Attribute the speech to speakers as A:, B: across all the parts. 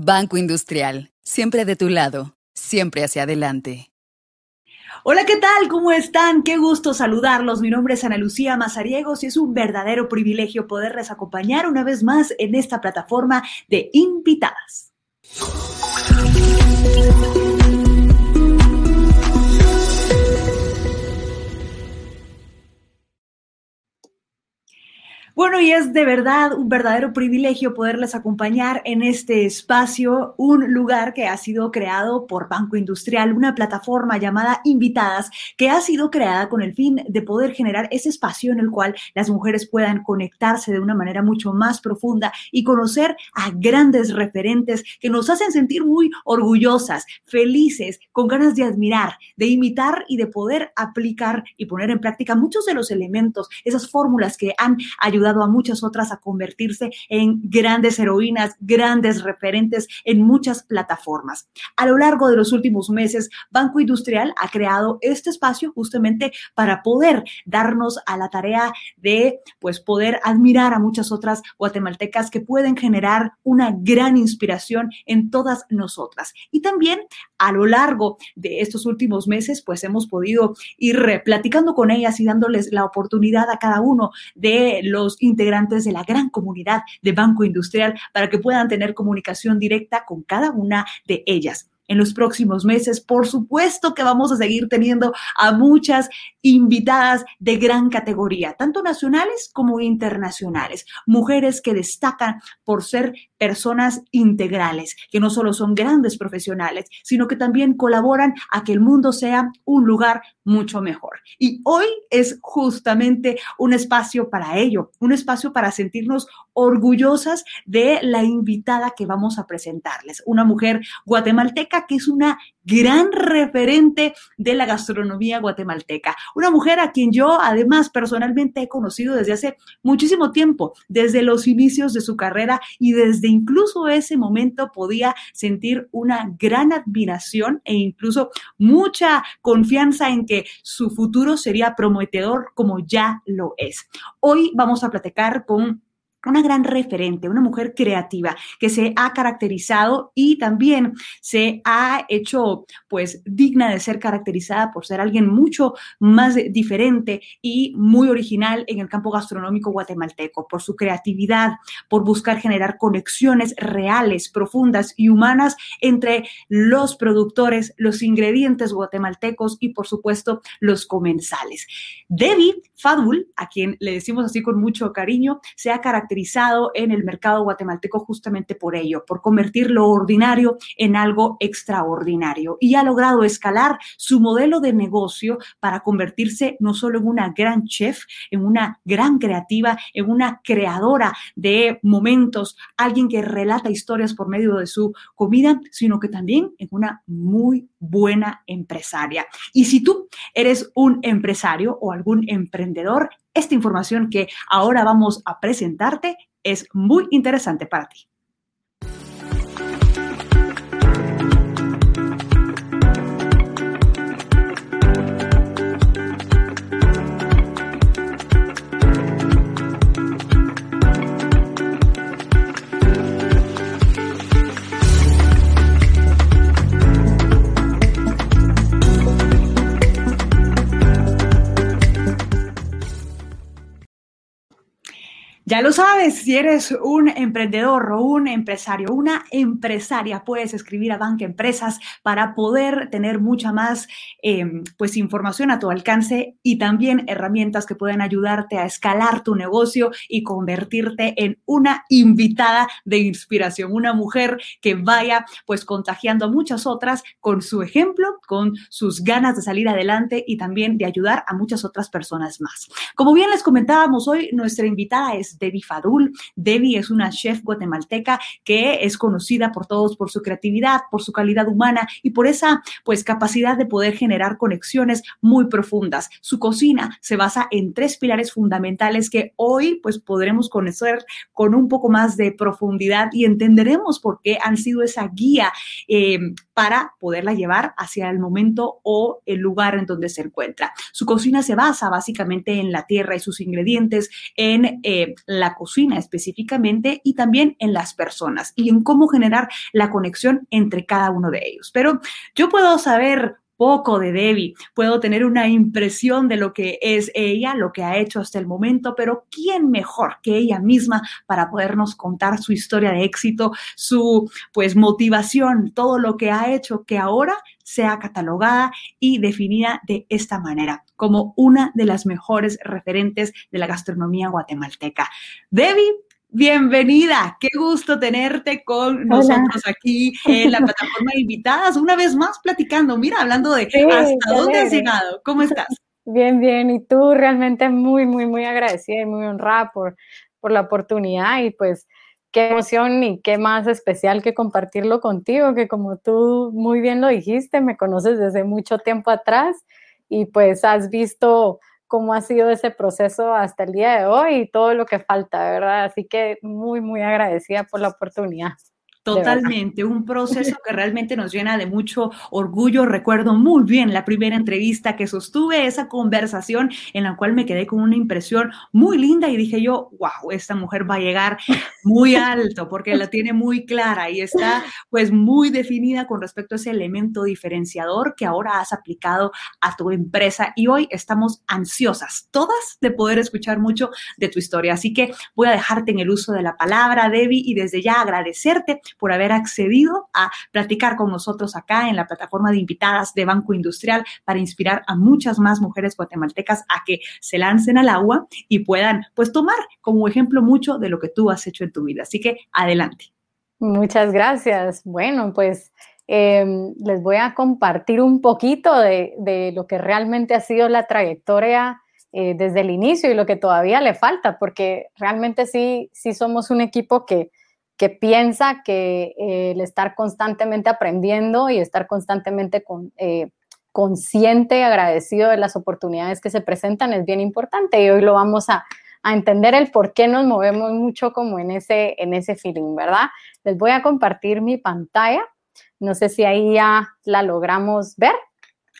A: Banco Industrial, siempre de tu lado, siempre hacia adelante.
B: Hola, ¿qué tal? ¿Cómo están? Qué gusto saludarlos. Mi nombre es Ana Lucía Mazariegos y es un verdadero privilegio poderles acompañar una vez más en esta plataforma de invitadas. Bueno, y es de verdad un verdadero privilegio poderles acompañar en este espacio, un lugar que ha sido creado por Banco Industrial, una plataforma llamada Invitadas, que ha sido creada con el fin de poder generar ese espacio en el cual las mujeres puedan conectarse de una manera mucho más profunda y conocer a grandes referentes que nos hacen sentir muy orgullosas, felices, con ganas de admirar, de imitar y de poder aplicar y poner en práctica muchos de los elementos, esas fórmulas que han ayudado a muchas otras a convertirse en grandes heroínas, grandes referentes en muchas plataformas. A lo largo de los últimos meses, Banco Industrial ha creado este espacio justamente para poder darnos a la tarea de pues poder admirar a muchas otras guatemaltecas que pueden generar una gran inspiración en todas nosotras. Y también a lo largo de estos últimos meses, pues hemos podido ir platicando con ellas y dándoles la oportunidad a cada uno de los integrantes de la gran comunidad de Banco Industrial para que puedan tener comunicación directa con cada una de ellas en los próximos meses. Por supuesto que vamos a seguir teniendo a muchas invitadas de gran categoría, tanto nacionales como internacionales, mujeres que destacan por ser personas integrales, que no solo son grandes profesionales, sino que también colaboran a que el mundo sea un lugar mucho mejor. Y hoy es justamente un espacio para ello, un espacio para sentirnos orgullosas de la invitada que vamos a presentarles, una mujer guatemalteca que es una gran referente de la gastronomía guatemalteca. Una mujer a quien yo además personalmente he conocido desde hace muchísimo tiempo, desde los inicios de su carrera y desde incluso ese momento podía sentir una gran admiración e incluso mucha confianza en que su futuro sería prometedor como ya lo es. Hoy vamos a platicar con una gran referente, una mujer creativa que se ha caracterizado y también se ha hecho pues digna de ser caracterizada por ser alguien mucho más diferente y muy original en el campo gastronómico guatemalteco, por su creatividad, por buscar generar conexiones reales, profundas y humanas entre los productores, los ingredientes guatemaltecos y por supuesto los comensales. Debbie Fadul, a quien le decimos así con mucho cariño, se ha caracterizado en el mercado guatemalteco justamente por ello, por convertir lo ordinario en algo extraordinario. Y ha logrado escalar su modelo de negocio para convertirse no solo en una gran chef, en una gran creativa, en una creadora de momentos, alguien que relata historias por medio de su comida, sino que también en una muy buena empresaria. Y si tú eres un empresario o algún emprendedor, esta información que ahora vamos a presentarte es muy interesante para ti. Ya lo sabes, si eres un emprendedor o un empresario, una empresaria, puedes escribir a Banca Empresas para poder tener mucha más em, pues, información a tu alcance y también herramientas que pueden ayudarte a escalar tu negocio y convertirte en una invitada de inspiración, una mujer que vaya pues contagiando a muchas otras con su ejemplo, con sus ganas de salir adelante y también de ayudar a muchas otras personas más. Como bien les comentábamos hoy, nuestra invitada es Debbie Fadul. Debbie es una chef guatemalteca que es conocida por todos por su creatividad, por su calidad humana y por esa pues capacidad de poder generar conexiones muy profundas. Su cocina se basa en tres pilares fundamentales que hoy pues podremos conocer con un poco más de profundidad y entenderemos por qué han sido esa guía eh, para poderla llevar hacia el momento o el lugar en donde se encuentra. Su cocina se basa básicamente en la tierra y sus ingredientes, en eh, la cocina específicamente y también en las personas y en cómo generar la conexión entre cada uno de ellos. Pero yo puedo saber poco de Debbie, puedo tener una impresión de lo que es ella, lo que ha hecho hasta el momento, pero ¿quién mejor que ella misma para podernos contar su historia de éxito, su pues motivación, todo lo que ha hecho que ahora sea catalogada y definida de esta manera, como una de las mejores referentes de la gastronomía guatemalteca. Debbie, Bienvenida, qué gusto tenerte con nosotros aquí en la plataforma de invitadas, una vez más platicando, mira, hablando de hasta dónde has llegado, ¿cómo estás?
C: Bien, bien, y tú realmente muy, muy, muy agradecida y muy honrada por, por la oportunidad. Y pues qué emoción y qué más especial que compartirlo contigo, que como tú muy bien lo dijiste, me conoces desde mucho tiempo atrás y pues has visto cómo ha sido ese proceso hasta el día de hoy y todo lo que falta, ¿verdad? Así que muy, muy agradecida por la oportunidad.
B: Totalmente, un proceso que realmente nos llena de mucho orgullo. Recuerdo muy bien la primera entrevista que sostuve, esa conversación en la cual me quedé con una impresión muy linda y dije yo, wow, esta mujer va a llegar muy alto porque la tiene muy clara y está pues muy definida con respecto a ese elemento diferenciador que ahora has aplicado a tu empresa y hoy estamos ansiosas todas de poder escuchar mucho de tu historia. Así que voy a dejarte en el uso de la palabra, Debbie, y desde ya agradecerte por haber accedido a platicar con nosotros acá en la plataforma de invitadas de Banco Industrial para inspirar a muchas más mujeres guatemaltecas a que se lancen al agua y puedan pues tomar como ejemplo mucho de lo que tú has hecho en tu vida. Así que adelante.
C: Muchas gracias. Bueno, pues em, les voy a compartir un poquito de, lo que realmente ha sido la trayectoria eh, desde el inicio y lo que todavía le falta, porque realmente sí, sí somos un equipo que, que piensa que eh, el estar constantemente aprendiendo y estar constantemente con, eh, consciente y agradecido de las oportunidades que se presentan es bien importante y hoy lo vamos a, a, entender el por qué nos movemos mucho como en ese, en ese feeling, ¿verdad? Les voy a compartir mi pantalla. No sé si ahí ya la logramos ver.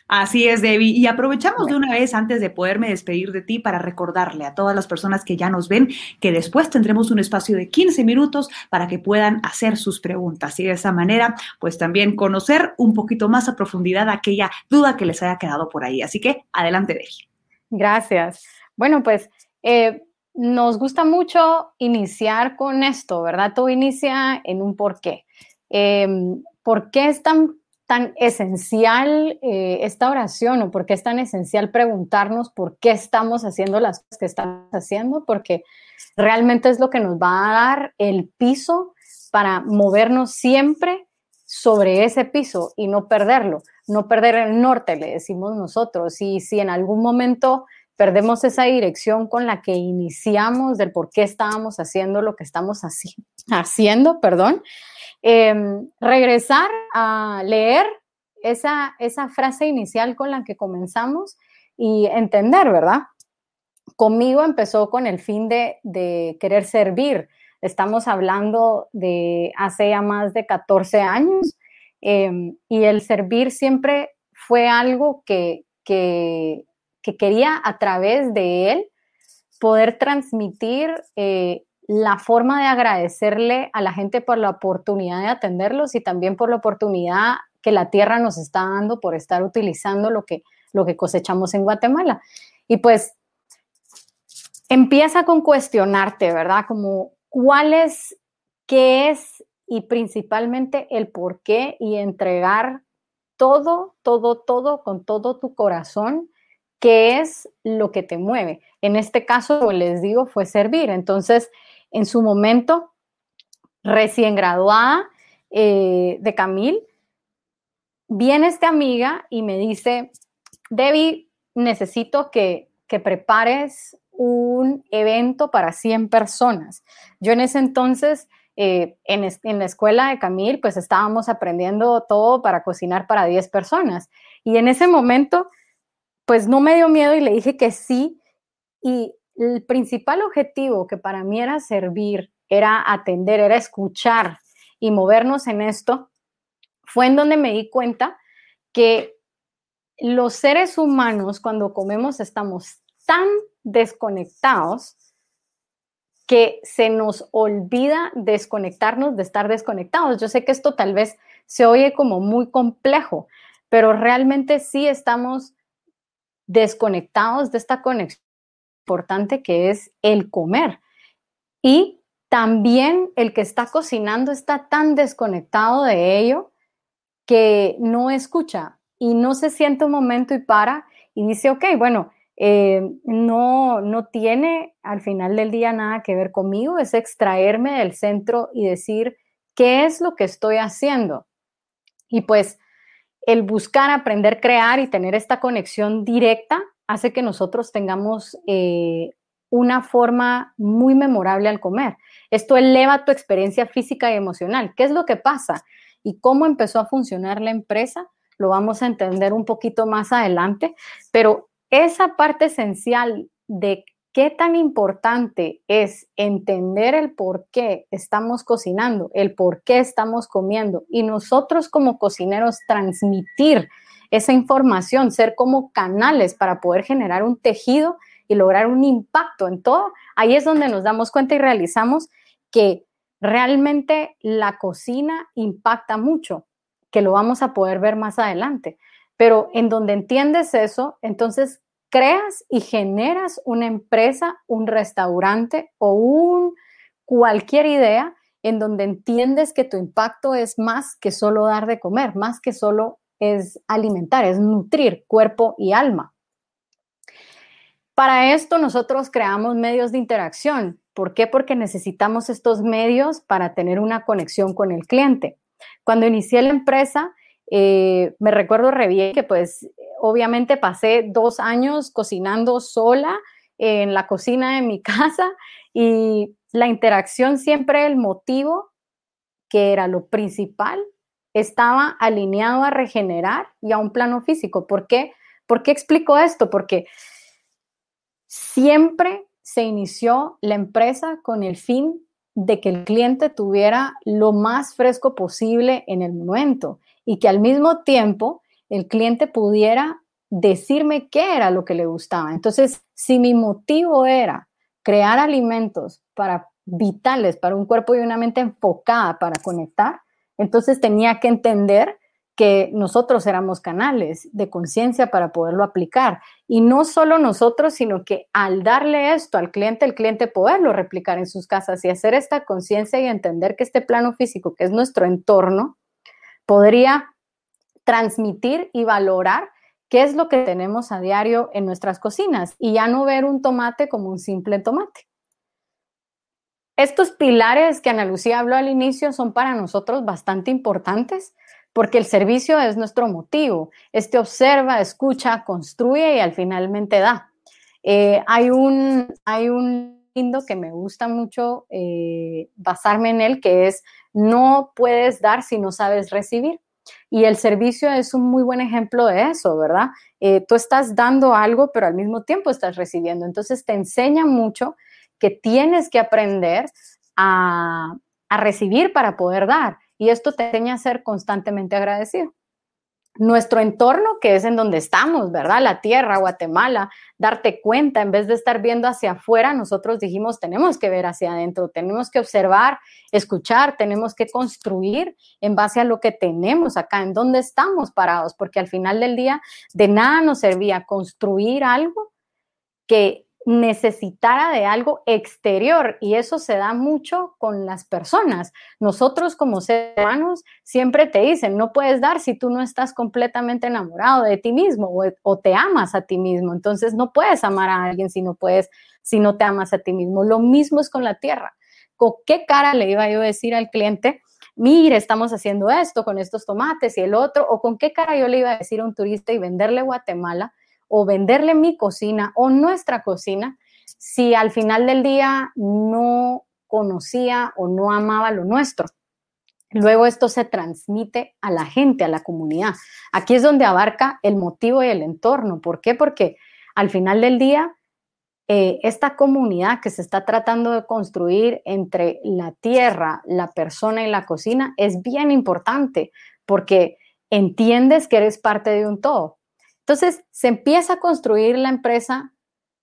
B: Así es, Debbie. Y aprovechamos de una vez antes de poderme despedir de ti para recordarle a todas las personas que ya nos ven que después tendremos un espacio de 15 minutos para que puedan hacer sus preguntas y de esa manera pues también conocer un poquito más a profundidad aquella duda que les haya quedado por ahí. Así que adelante, Debbie.
C: Gracias. Bueno, pues eh, nos gusta mucho iniciar con esto, ¿verdad? Todo inicia en un porqué. Eh, ¿Por qué es tan tan esencial eh, esta oración o por qué es tan esencial preguntarnos por qué estamos haciendo las cosas que estamos haciendo, porque realmente es lo que nos va a dar el piso para movernos siempre sobre ese piso y no perderlo, no perder el norte, le decimos nosotros. Y si en algún momento perdemos esa dirección con la que iniciamos del por qué estábamos haciendo lo que estamos haciendo, perdón, Em, regresar a leer esa, esa frase inicial con la que comenzamos y entender, ¿verdad? Conmigo empezó con el fin de, de querer servir. Estamos hablando de hace ya más de 14 años em, y el servir siempre fue algo que, que, que, quería a través de él poder transmitir eh, la forma de agradecerle a la gente por la oportunidad de atenderlos y también por la oportunidad que la tierra nos está dando por estar utilizando lo que, lo que cosechamos en Guatemala. Y pues empieza con cuestionarte, ¿verdad? Como cuál es, qué es y principalmente el por qué y entregar todo, todo, todo con todo tu corazón, qué es lo que te mueve. En este caso, les digo, fue servir. Entonces, en su momento, recién graduada eh, de Camil, viene esta amiga y me dice, Debbie, necesito que, que prepares un evento para 100 personas. Yo en ese entonces, eh, en, en, la escuela de Camil, pues estábamos aprendiendo todo para cocinar para 10 personas. Y en ese momento, pues no me dio miedo y le dije que sí. Y el principal objetivo que para mí era servir, era atender, era escuchar y movernos en esto, fue en donde me di cuenta que los seres humanos cuando comemos estamos tan desconectados que se nos olvida desconectarnos de estar desconectados. Yo sé que esto tal vez se oye como muy complejo, pero realmente sí estamos desconectados de esta conexión importante que es el comer. Y también el que está cocinando está tan desconectado de ello que no escucha y no se siente un momento y para y dice, ok, bueno, eh, no, no tiene al final del día nada que ver conmigo, es extraerme del centro y decir, ¿qué es lo que estoy haciendo? Y pues el buscar, aprender, crear y tener esta conexión directa hace que nosotros tengamos eh, una forma muy memorable al comer. Esto eleva tu experiencia física y emocional. ¿Qué es lo que pasa? Y cómo empezó a funcionar la empresa, lo vamos a entender un poquito más adelante, pero esa parte esencial de qué tan importante es entender el por qué estamos cocinando, el por qué estamos comiendo y nosotros como cocineros transmitir esa información, ser como canales para poder generar un tejido y lograr un impacto en todo, ahí es donde nos damos cuenta y realizamos que realmente la cocina impacta mucho, que lo vamos a poder ver más adelante. Pero en donde entiendes eso, entonces creas y generas una empresa, un restaurante o un cualquier idea en donde entiendes que tu impacto es más que solo dar de comer, más que solo es alimentar, es nutrir cuerpo y alma. Para esto nosotros creamos medios de interacción. ¿Por qué? Porque necesitamos estos medios para tener una conexión con el cliente. Cuando inicié la empresa, eh, me recuerdo re bien que pues obviamente pasé dos años cocinando sola en la cocina de mi casa y la interacción siempre, el motivo, que era lo principal, estaba alineado a regenerar y a un plano físico. ¿Por qué? ¿Por qué explico esto? Porque siempre se inició la empresa con el fin de que el cliente tuviera lo más fresco posible en el momento y que al mismo tiempo el cliente pudiera decirme qué era lo que le gustaba. Entonces, si mi motivo era crear alimentos para vitales para un cuerpo y una mente enfocada para conectar, entonces tenía que entender que nosotros éramos canales de conciencia para poderlo aplicar. Y no solo nosotros, sino que al darle esto al cliente, el cliente poderlo replicar en sus casas y hacer esta conciencia y entender que este plano físico, que es nuestro entorno, podría transmitir y valorar qué es lo que tenemos a diario en nuestras cocinas y ya no ver un tomate como un simple tomate. Estos pilares que Ana Lucía habló al inicio son para nosotros bastante importantes porque el servicio es nuestro motivo. Este observa, escucha, construye y al finalmente da. Eh, hay, un, hay un lindo que me gusta mucho eh, basarme en él, que es no puedes dar si no sabes recibir. Y el servicio es un muy buen ejemplo de eso, ¿verdad? Eh, tú estás dando algo, pero al mismo tiempo estás recibiendo. Entonces te enseña mucho que tienes que aprender a, a recibir para poder dar. Y esto te enseña a ser constantemente agradecido nuestro entorno, que es en donde estamos, ¿verdad? La tierra, Guatemala, darte cuenta, en vez de estar viendo hacia afuera, nosotros dijimos, tenemos que ver hacia adentro, tenemos que observar, escuchar, tenemos que construir en base a lo que tenemos acá, en donde estamos parados, porque al final del día de nada nos servía construir algo que necesitara de algo exterior y eso se da mucho con las personas. Nosotros como seres humanos siempre te dicen, no puedes dar si tú no estás completamente enamorado de ti mismo o, te amas a ti mismo. Entonces no puedes amar a alguien si no puedes, si no te amas a ti mismo. Lo mismo es con la tierra. ¿Con qué cara le iba yo a decir al cliente? Mire, estamos haciendo esto con estos tomates y el otro, o con qué cara yo le iba a decir a un turista y venderle Guatemala o venderle mi cocina o nuestra cocina si al final del día no conocía o no amaba lo nuestro. Luego esto se transmite a la gente, a la comunidad. Aquí es donde abarca el motivo y el entorno. ¿Por qué? Porque al final del día, eh, esta comunidad que se está tratando de construir entre la tierra, la persona y la cocina es bien importante porque entiendes que eres parte de un todo. Entonces, se empieza a construir la empresa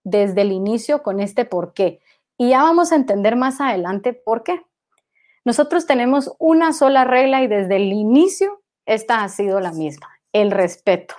C: desde el inicio con este por qué. Y ya vamos a entender más adelante por qué. Nosotros tenemos una sola regla y desde el inicio esta ha sido la misma, el respeto.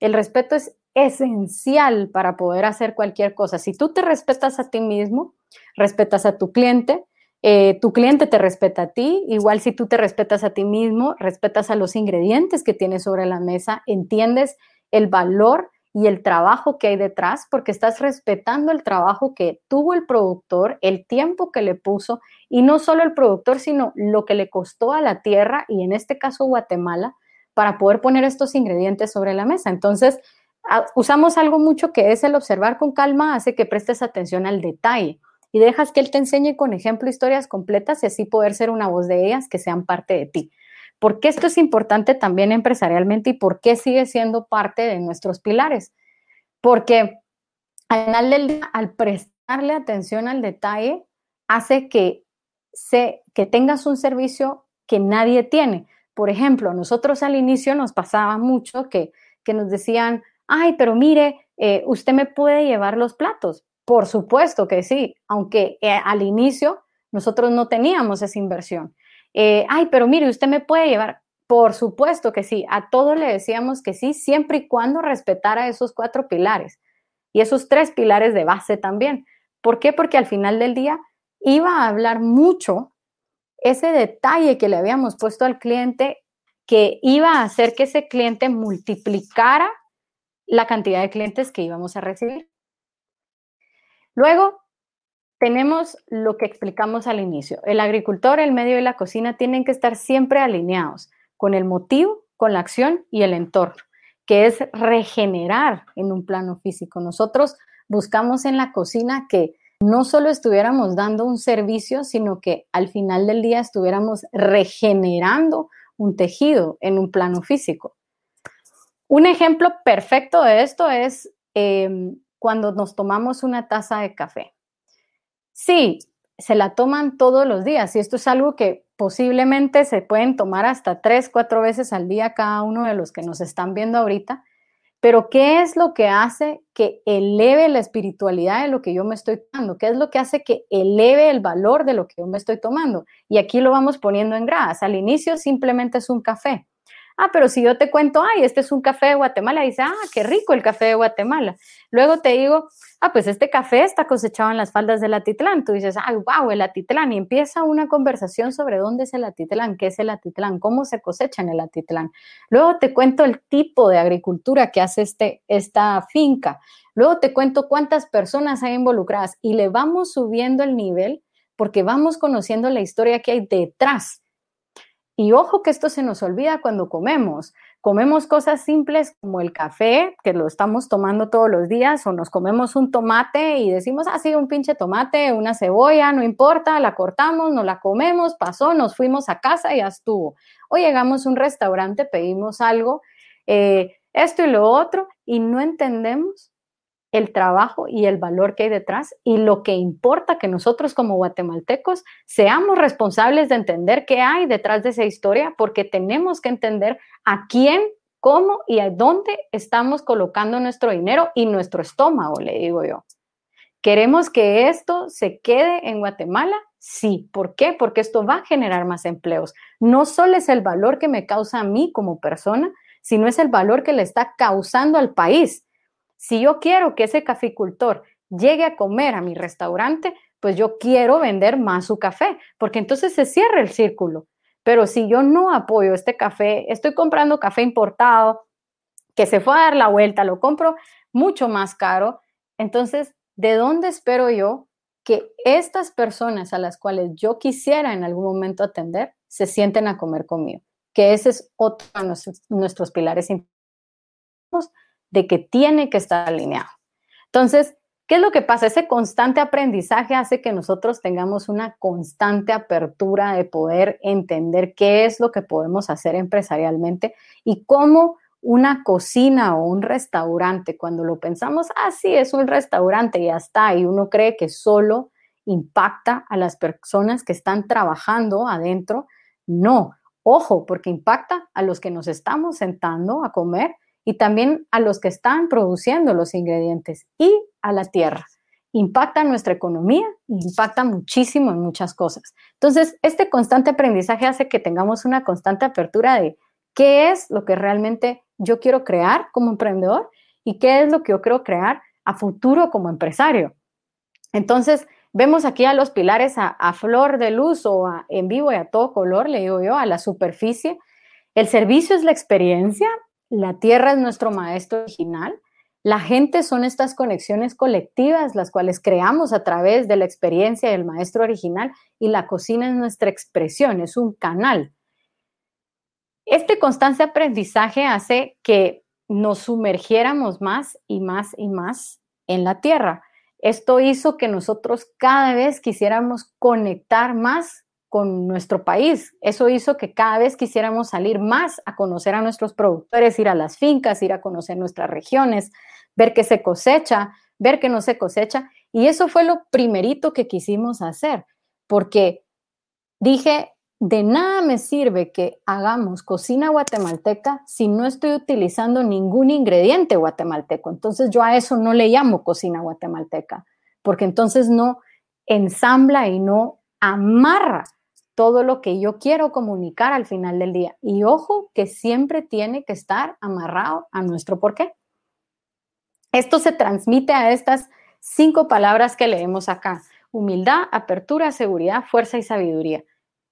C: El respeto es esencial para poder hacer cualquier cosa. Si tú te respetas a ti mismo, respetas a tu cliente, eh, tu cliente te respeta a ti, igual si tú te respetas a ti mismo, respetas a los ingredientes que tienes sobre la mesa, entiendes el valor y el trabajo que hay detrás, porque estás respetando el trabajo que tuvo el productor, el tiempo que le puso, y no solo el productor, sino lo que le costó a la tierra, y en este caso Guatemala, para poder poner estos ingredientes sobre la mesa. Entonces, usamos algo mucho que es el observar con calma, hace que prestes atención al detalle y dejas que él te enseñe con ejemplo historias completas y así poder ser una voz de ellas que sean parte de ti. ¿Por qué esto es importante también empresarialmente y por qué sigue siendo parte de nuestros pilares? Porque al final del día, al prestarle atención al detalle, hace que, se, que tengas un servicio que nadie tiene. Por ejemplo, nosotros al inicio nos pasaba mucho que, que nos decían, ay, pero mire, eh, usted me puede llevar los platos. Por supuesto que sí, aunque eh, al inicio nosotros no teníamos esa inversión. Eh, ay, pero mire, usted me puede llevar. Por supuesto que sí, a todos le decíamos que sí, siempre y cuando respetara esos cuatro pilares y esos tres pilares de base también. ¿Por qué? Porque al final del día iba a hablar mucho ese detalle que le habíamos puesto al cliente que iba a hacer que ese cliente multiplicara la cantidad de clientes que íbamos a recibir. Luego, tenemos lo que explicamos al inicio. El agricultor, el medio y la cocina tienen que estar siempre alineados con el motivo, con la acción y el entorno, que es regenerar en un plano físico. Nosotros buscamos en la cocina que no solo estuviéramos dando un servicio, sino que al final del día estuviéramos regenerando un tejido en un plano físico. Un ejemplo perfecto de esto es em, cuando nos tomamos una taza de café. Sí, se la toman todos los días y esto es algo que posiblemente se pueden tomar hasta tres, cuatro veces al día cada uno de los que nos están viendo ahorita. Pero ¿qué es lo que hace que eleve la espiritualidad de lo que yo me estoy tomando? ¿Qué es lo que hace que eleve el valor de lo que yo me estoy tomando? Y aquí lo vamos poniendo en gradas. Al inicio simplemente es un café. Ah, pero si yo te cuento, ay, este es un café de Guatemala, dice, ah, qué rico el café de Guatemala. Luego te digo, ah, pues este café está cosechado en las faldas del Atitlán. Tú dices, ah, wow, el Atitlán. Y empieza una conversación sobre dónde es el Atitlán, qué es el Atitlán, cómo se cosecha en el Atitlán. Luego te cuento el tipo de agricultura que hace este, esta finca. Luego te cuento cuántas personas hay involucradas y le vamos subiendo el nivel porque vamos conociendo la historia que hay detrás y ojo que esto se nos olvida cuando comemos. Comemos cosas simples como el café, que lo estamos tomando todos los días, o nos comemos un tomate y decimos, ah, sí, un pinche tomate, una cebolla, no importa, la cortamos, no la comemos, pasó, nos fuimos a casa y ya estuvo. O llegamos a un restaurante, pedimos algo, eh, esto y lo otro, y no entendemos el trabajo y el valor que hay detrás y lo que importa que nosotros como guatemaltecos seamos responsables de entender qué hay detrás de esa historia porque tenemos que entender a quién, cómo y a dónde estamos colocando nuestro dinero y nuestro estómago, le digo yo. ¿Queremos que esto se quede en Guatemala? Sí. ¿Por qué? Porque esto va a generar más empleos. No solo es el valor que me causa a mí como persona, sino es el valor que le está causando al país si yo quiero que ese caficultor llegue a comer a mi restaurante, pues yo quiero vender más su café, porque entonces se cierra el círculo. Pero si yo no apoyo este café, estoy comprando café importado, que se fue a dar la vuelta, lo compro mucho más caro, entonces, ¿de dónde espero yo que estas personas a las cuales yo quisiera en algún momento atender se sienten a comer conmigo? Que ese es otro de nuestros, pilares importantes de que tiene que estar alineado. Entonces, ¿qué es lo que pasa? Ese constante aprendizaje hace que nosotros tengamos una constante apertura de poder entender qué es lo que podemos hacer empresarialmente y cómo una cocina o un restaurante, cuando lo pensamos, ah, sí, es un restaurante y ya está, y uno cree que solo impacta a las personas que están trabajando adentro, no, ojo, porque impacta a los que nos estamos sentando a comer y también a los que están produciendo los ingredientes y a la tierra. impacta nuestra economía, impacta muchísimo en muchas cosas. Entonces, este constante aprendizaje hace que tengamos una constante apertura de qué es lo que realmente yo quiero crear como emprendedor y qué es lo que yo quiero crear a futuro como empresario. Entonces, vemos aquí a los pilares a, flor de luz o en vivo y a todo color, le digo yo, a la superficie. El servicio es la experiencia, la tierra es nuestro maestro original, la gente son estas conexiones colectivas, las cuales creamos a través de la experiencia del maestro original y la cocina es nuestra expresión, es un canal. Este constante aprendizaje hace que nos sumergiéramos más y más y más en la tierra. Esto hizo que nosotros cada vez quisiéramos conectar más con nuestro país. Eso hizo que cada vez quisiéramos salir más a conocer a nuestros productores, ir a las fincas, ir a conocer nuestras regiones, ver qué se cosecha, ver qué no se cosecha. Y eso fue lo primerito que quisimos hacer, porque dije, de nada me sirve que hagamos cocina guatemalteca si no estoy utilizando ningún ingrediente guatemalteco. Entonces yo a eso no le llamo cocina guatemalteca, porque entonces no ensambla y no amarra todo lo que yo quiero comunicar al final del día. Y ojo que siempre tiene que estar amarrado a nuestro porqué. Esto se transmite a estas cinco palabras que leemos acá. Humildad, apertura, seguridad, fuerza y sabiduría.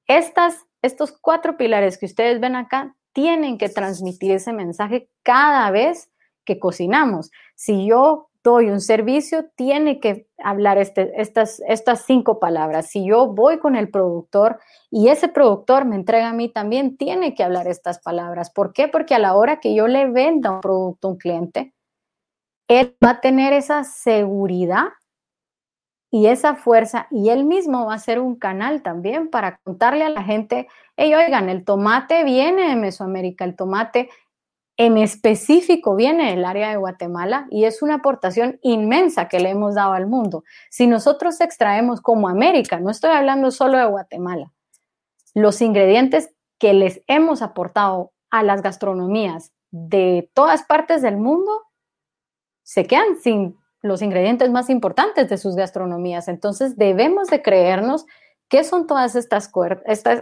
C: Estas, estos cuatro pilares que ustedes ven acá tienen que transmitir ese mensaje cada vez que cocinamos. Si yo doy un servicio, tiene que hablar este, estas, estas cinco palabras. Si yo voy con el productor y ese productor me entrega a mí también, tiene que hablar estas palabras. ¿Por qué? Porque a la hora que yo le venda un producto a un cliente, él va a tener esa seguridad y esa fuerza y él mismo va a ser un canal también para contarle a la gente, hey, oigan, el tomate viene de Mesoamérica, el tomate en específico viene del área de Guatemala y es una aportación inmensa que le hemos dado al mundo. Si nosotros extraemos como América, no estoy hablando solo de Guatemala, los ingredientes que les hemos aportado a las gastronomías de todas partes del mundo, se quedan sin los ingredientes más importantes de sus gastronomías. Entonces debemos de creernos qué son todas estas,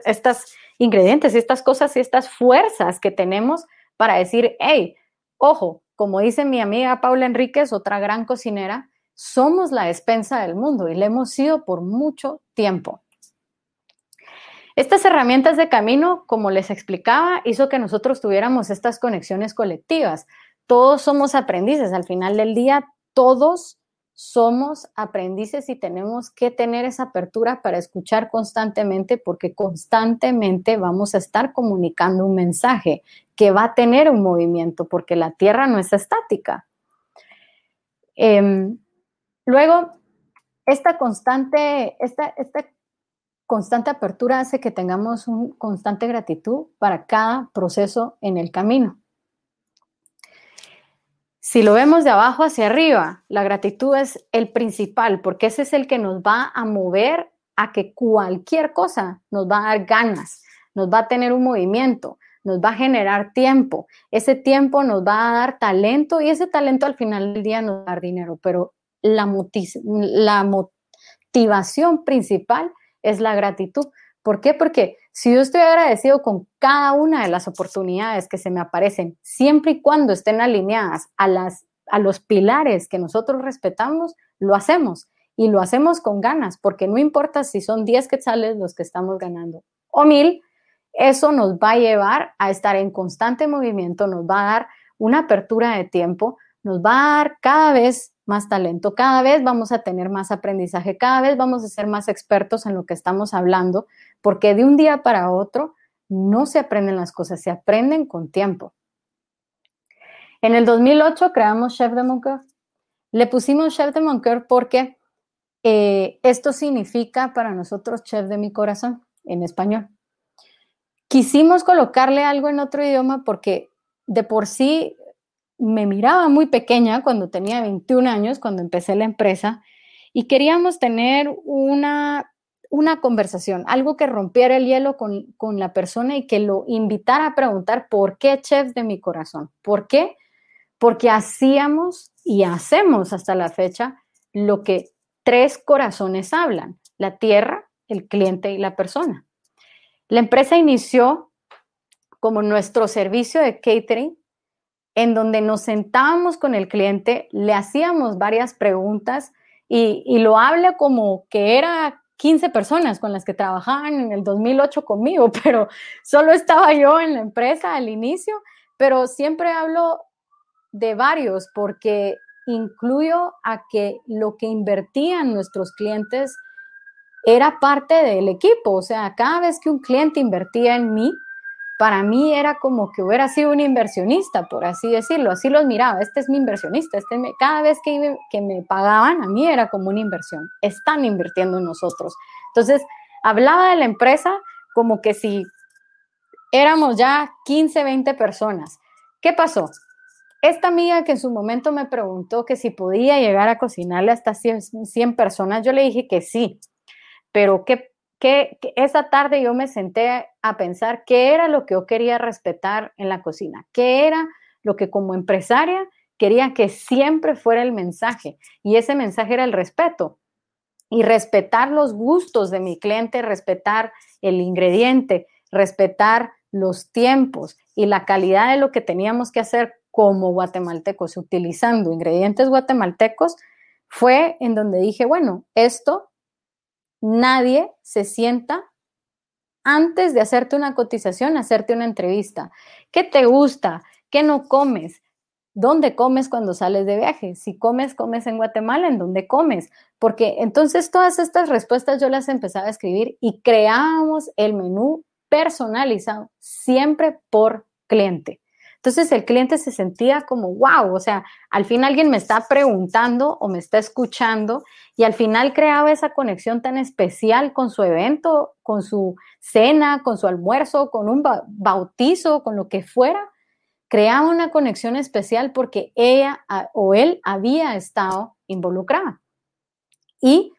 C: estas, ingredientes estas cosas y estas fuerzas que tenemos para decir, hey, ojo, como dice mi amiga Paula Enríquez, otra gran cocinera, somos la despensa del mundo y le hemos sido por mucho tiempo. Estas herramientas de camino, como les explicaba, hizo que nosotros tuviéramos estas conexiones colectivas. Todos somos aprendices. Al final del día, todos somos aprendices y tenemos que tener esa apertura para escuchar constantemente porque constantemente vamos a estar comunicando un mensaje que va a tener un movimiento porque la Tierra no es estática. Em, luego, esta constante, esta, esta constante apertura hace que tengamos una constante gratitud para cada proceso en el camino. Si lo vemos de abajo hacia arriba, la gratitud es el principal, porque ese es el que nos va a mover a que cualquier cosa nos va a dar ganas, nos va a tener un movimiento, nos va a generar tiempo. Ese tiempo nos va a dar talento y ese talento al final del día nos va a dar dinero, pero la, la motivación principal es la gratitud. ¿Por qué? Porque si yo estoy agradecido con cada una de las oportunidades que se me aparecen, siempre y cuando estén alineadas a, las, a los pilares que nosotros respetamos, lo hacemos. Y lo hacemos con ganas, porque no importa si son 10 quetzales los que estamos ganando o mil, eso nos va a llevar a estar en constante movimiento, nos va a dar una apertura de tiempo, nos va a dar cada vez más talento, cada vez vamos a tener más aprendizaje, cada vez vamos a ser más expertos en lo que estamos hablando, porque de un día para otro no se aprenden las cosas, se aprenden con tiempo. En el 2008 creamos Chef de Moncoeur. Le pusimos Chef de Moncoeur porque eh, esto significa para nosotros Chef de mi corazón en español. Quisimos colocarle algo en otro idioma porque de por sí me miraba muy pequeña cuando tenía 21 años, cuando empecé la empresa, y queríamos tener una, una conversación, algo que rompiera el hielo con, con, la persona y que lo invitara a preguntar por qué chef de mi corazón. ¿Por qué? Porque hacíamos y hacemos hasta la fecha lo que tres corazones hablan, la tierra, el cliente y la persona. La empresa inició como nuestro servicio de catering, en donde nos sentábamos con el cliente, le hacíamos varias preguntas y, y lo habla como que era 15 personas con las que trabajaban en el 2008 conmigo, pero solo estaba yo en la empresa al inicio, pero siempre hablo de varios porque incluyo a que lo que invertían nuestros clientes era parte del equipo, o sea, cada vez que un cliente invertía en mí, para mí era como que hubiera sido un inversionista, por así decirlo, así los miraba, este es mi inversionista, este cada vez que, me pagaban a mí era como una inversión, están invirtiendo en nosotros. Entonces, hablaba de la empresa como que si éramos ya 15, 20 personas. ¿Qué pasó? Esta amiga que en su momento me preguntó que si podía llegar a cocinarle hasta 100, 100 personas, yo le dije que sí, pero que, esa tarde yo me senté a pensar qué era lo que yo quería respetar en la cocina, qué era lo que como empresaria quería que siempre fuera el mensaje. Y ese mensaje era el respeto. Y respetar los gustos de mi cliente, respetar el ingrediente, respetar los tiempos y la calidad de lo que teníamos que hacer como guatemaltecos, utilizando ingredientes guatemaltecos, fue en donde dije, bueno, esto nadie se sienta antes de hacerte una cotización, hacerte una entrevista. ¿Qué te gusta? ¿Qué no comes? ¿Dónde comes cuando sales de viaje? Si comes, comes en Guatemala, ¿en dónde comes? Porque entonces todas estas respuestas yo las empezaba a escribir y creábamos el menú personalizado, siempre por cliente. Entonces el cliente se sentía como, wow, o sea, al fin alguien me está preguntando o me está escuchando y al final creaba esa conexión tan especial con su evento, con su cena, con su almuerzo, con un bautizo, con lo que fuera. Creaba una conexión especial porque ella o él había estado involucrada. Y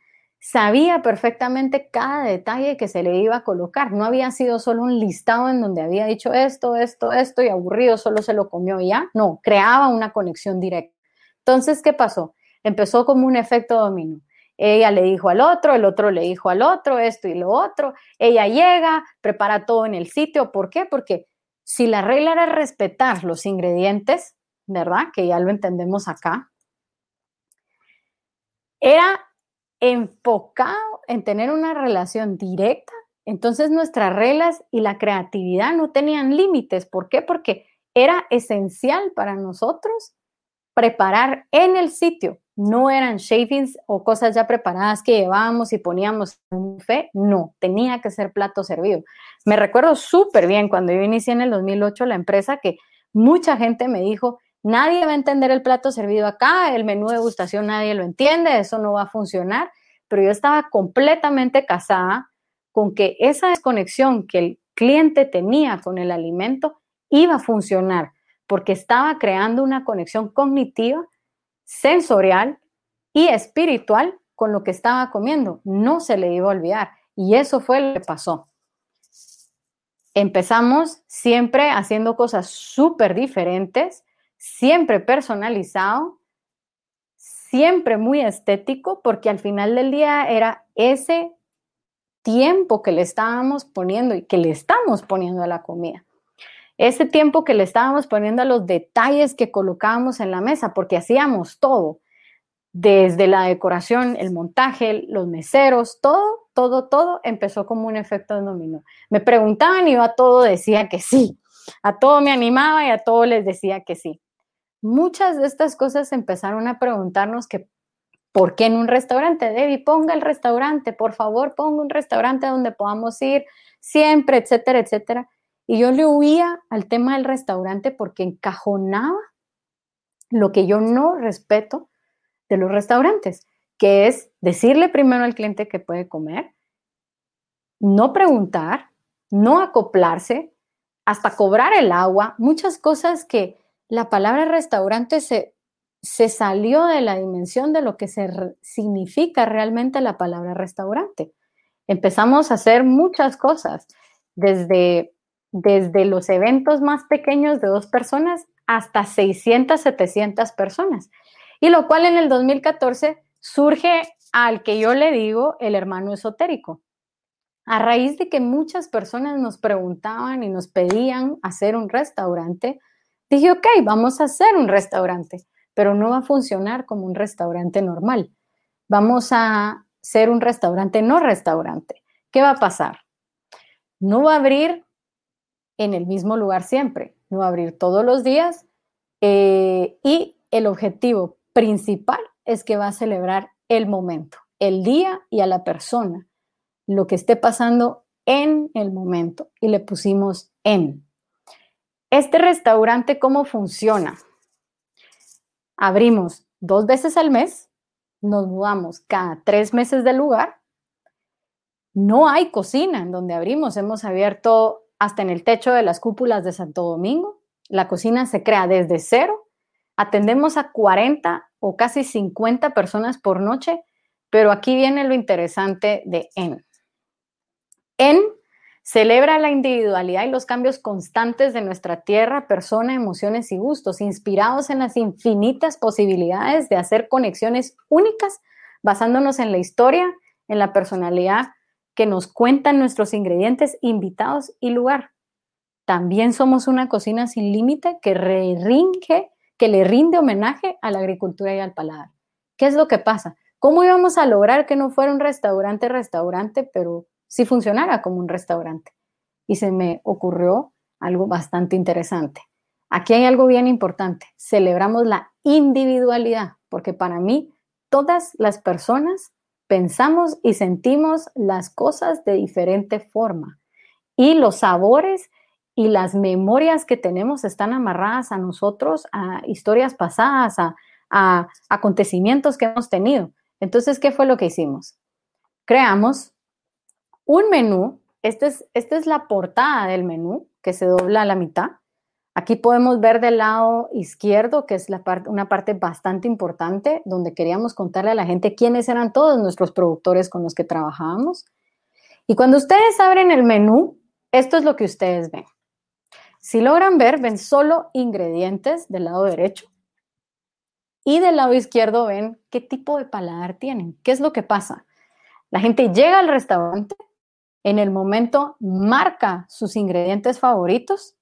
C: sabía perfectamente cada detalle que se le iba a colocar. No había sido solo un listado en donde había dicho esto, esto, esto y aburrido, solo se lo comió y ya. No, creaba una conexión directa. Entonces, ¿qué pasó? Empezó como un efecto dominó. Ella le dijo al otro, el otro le dijo al otro, esto y lo otro. Ella llega, prepara todo en el sitio. ¿Por qué? Porque si la regla era respetar los ingredientes, ¿verdad? Que ya lo entendemos acá, era enfocado en tener una relación directa, entonces nuestras reglas y la creatividad no tenían límites. ¿Por qué? Porque era esencial para nosotros preparar en el sitio. No eran shavings o cosas ya preparadas que llevábamos y poníamos en un. No, tenía que ser plato servido. Me recuerdo súper bien cuando yo inicié en el 2008 la empresa que mucha gente me dijo, Nadie va a entender el plato servido acá, el menú de gustación nadie lo entiende, eso no va a funcionar, pero yo estaba completamente casada con que esa desconexión que el cliente tenía con el alimento iba a funcionar, porque estaba creando una conexión cognitiva, sensorial y espiritual con lo que estaba comiendo. No se le iba a olvidar. Y eso fue lo que pasó. Empezamos siempre haciendo cosas súper diferentes siempre personalizado, siempre muy estético, porque al final del día era ese tiempo que le estábamos poniendo y que le estamos poniendo a la comida. Ese tiempo que le estábamos poniendo a los detalles que colocábamos en la mesa, porque hacíamos todo, desde la decoración, el montaje, los meseros, todo, todo, todo empezó como un efecto de dominó. Me preguntaban y yo a todo decía que sí, a todo me animaba y a todo les decía que sí muchas de estas cosas empezaron a preguntarnos que, ¿por qué en un restaurante? Debbie, ponga el restaurante, por favor, ponga un restaurante donde podamos ir siempre, etcétera, etcétera. Y yo le huía al tema del restaurante porque encajonaba lo que yo no respeto de los restaurantes, que es decirle primero al cliente que puede comer, no preguntar, no acoplarse, hasta cobrar el agua, muchas cosas que la palabra restaurante se, se salió de la dimensión de lo que se significa realmente la palabra restaurante. Empezamos a hacer muchas cosas, desde, desde los eventos más pequeños de dos personas hasta 600, 700 personas. Y lo cual en el 2014 surge al que yo le digo el hermano esotérico. A raíz de que muchas personas nos preguntaban y nos pedían hacer un restaurante, dije, ok, vamos a hacer un restaurante, pero no va a funcionar como un restaurante normal. Vamos a ser un restaurante no restaurante. ¿Qué va a pasar? No va a abrir en el mismo lugar siempre, no va a abrir todos los días eh, y el objetivo principal es que va a celebrar el momento, el día y a la persona, lo que esté pasando en el momento y le pusimos en. Este restaurante, ¿cómo funciona? Abrimos dos veces al mes, nos mudamos cada tres meses del lugar. No hay cocina en donde abrimos, hemos abierto hasta en el techo de las cúpulas de Santo Domingo. La cocina se crea desde cero. Atendemos a 40 o casi 50 personas por noche, pero aquí viene lo interesante de EN. EN Celebra la individualidad y los cambios constantes de nuestra tierra, persona, emociones y gustos, inspirados en las infinitas posibilidades de hacer conexiones únicas, basándonos en la historia, en la personalidad que nos cuentan nuestros ingredientes, invitados y lugar. También somos una cocina sin límite que, que le rinde homenaje a la agricultura y al paladar. ¿Qué es lo que pasa? ¿Cómo íbamos a lograr que no fuera un restaurante, restaurante, pero si funcionara como un restaurante. Y se me ocurrió algo bastante interesante. Aquí hay algo bien importante. Celebramos la individualidad, porque para mí todas las personas pensamos y sentimos las cosas de diferente forma. Y los sabores y las memorias que tenemos están amarradas a nosotros, a historias pasadas, a, acontecimientos que hemos tenido. Entonces, ¿qué fue lo que hicimos? Creamos un menú, esta es, es la portada del menú que se dobla a la mitad. Aquí podemos ver del lado izquierdo, que es una parte bastante importante, donde queríamos contarle a la gente quiénes eran todos nuestros productores con los que trabajábamos. Y cuando ustedes abren el menú, esto es lo que ustedes ven. Si logran ver, ven solo ingredientes del lado derecho. Y del lado izquierdo ven qué tipo de paladar tienen. ¿Qué es lo que pasa? La gente llega al restaurante en el momento marca sus ingredientes favoritos,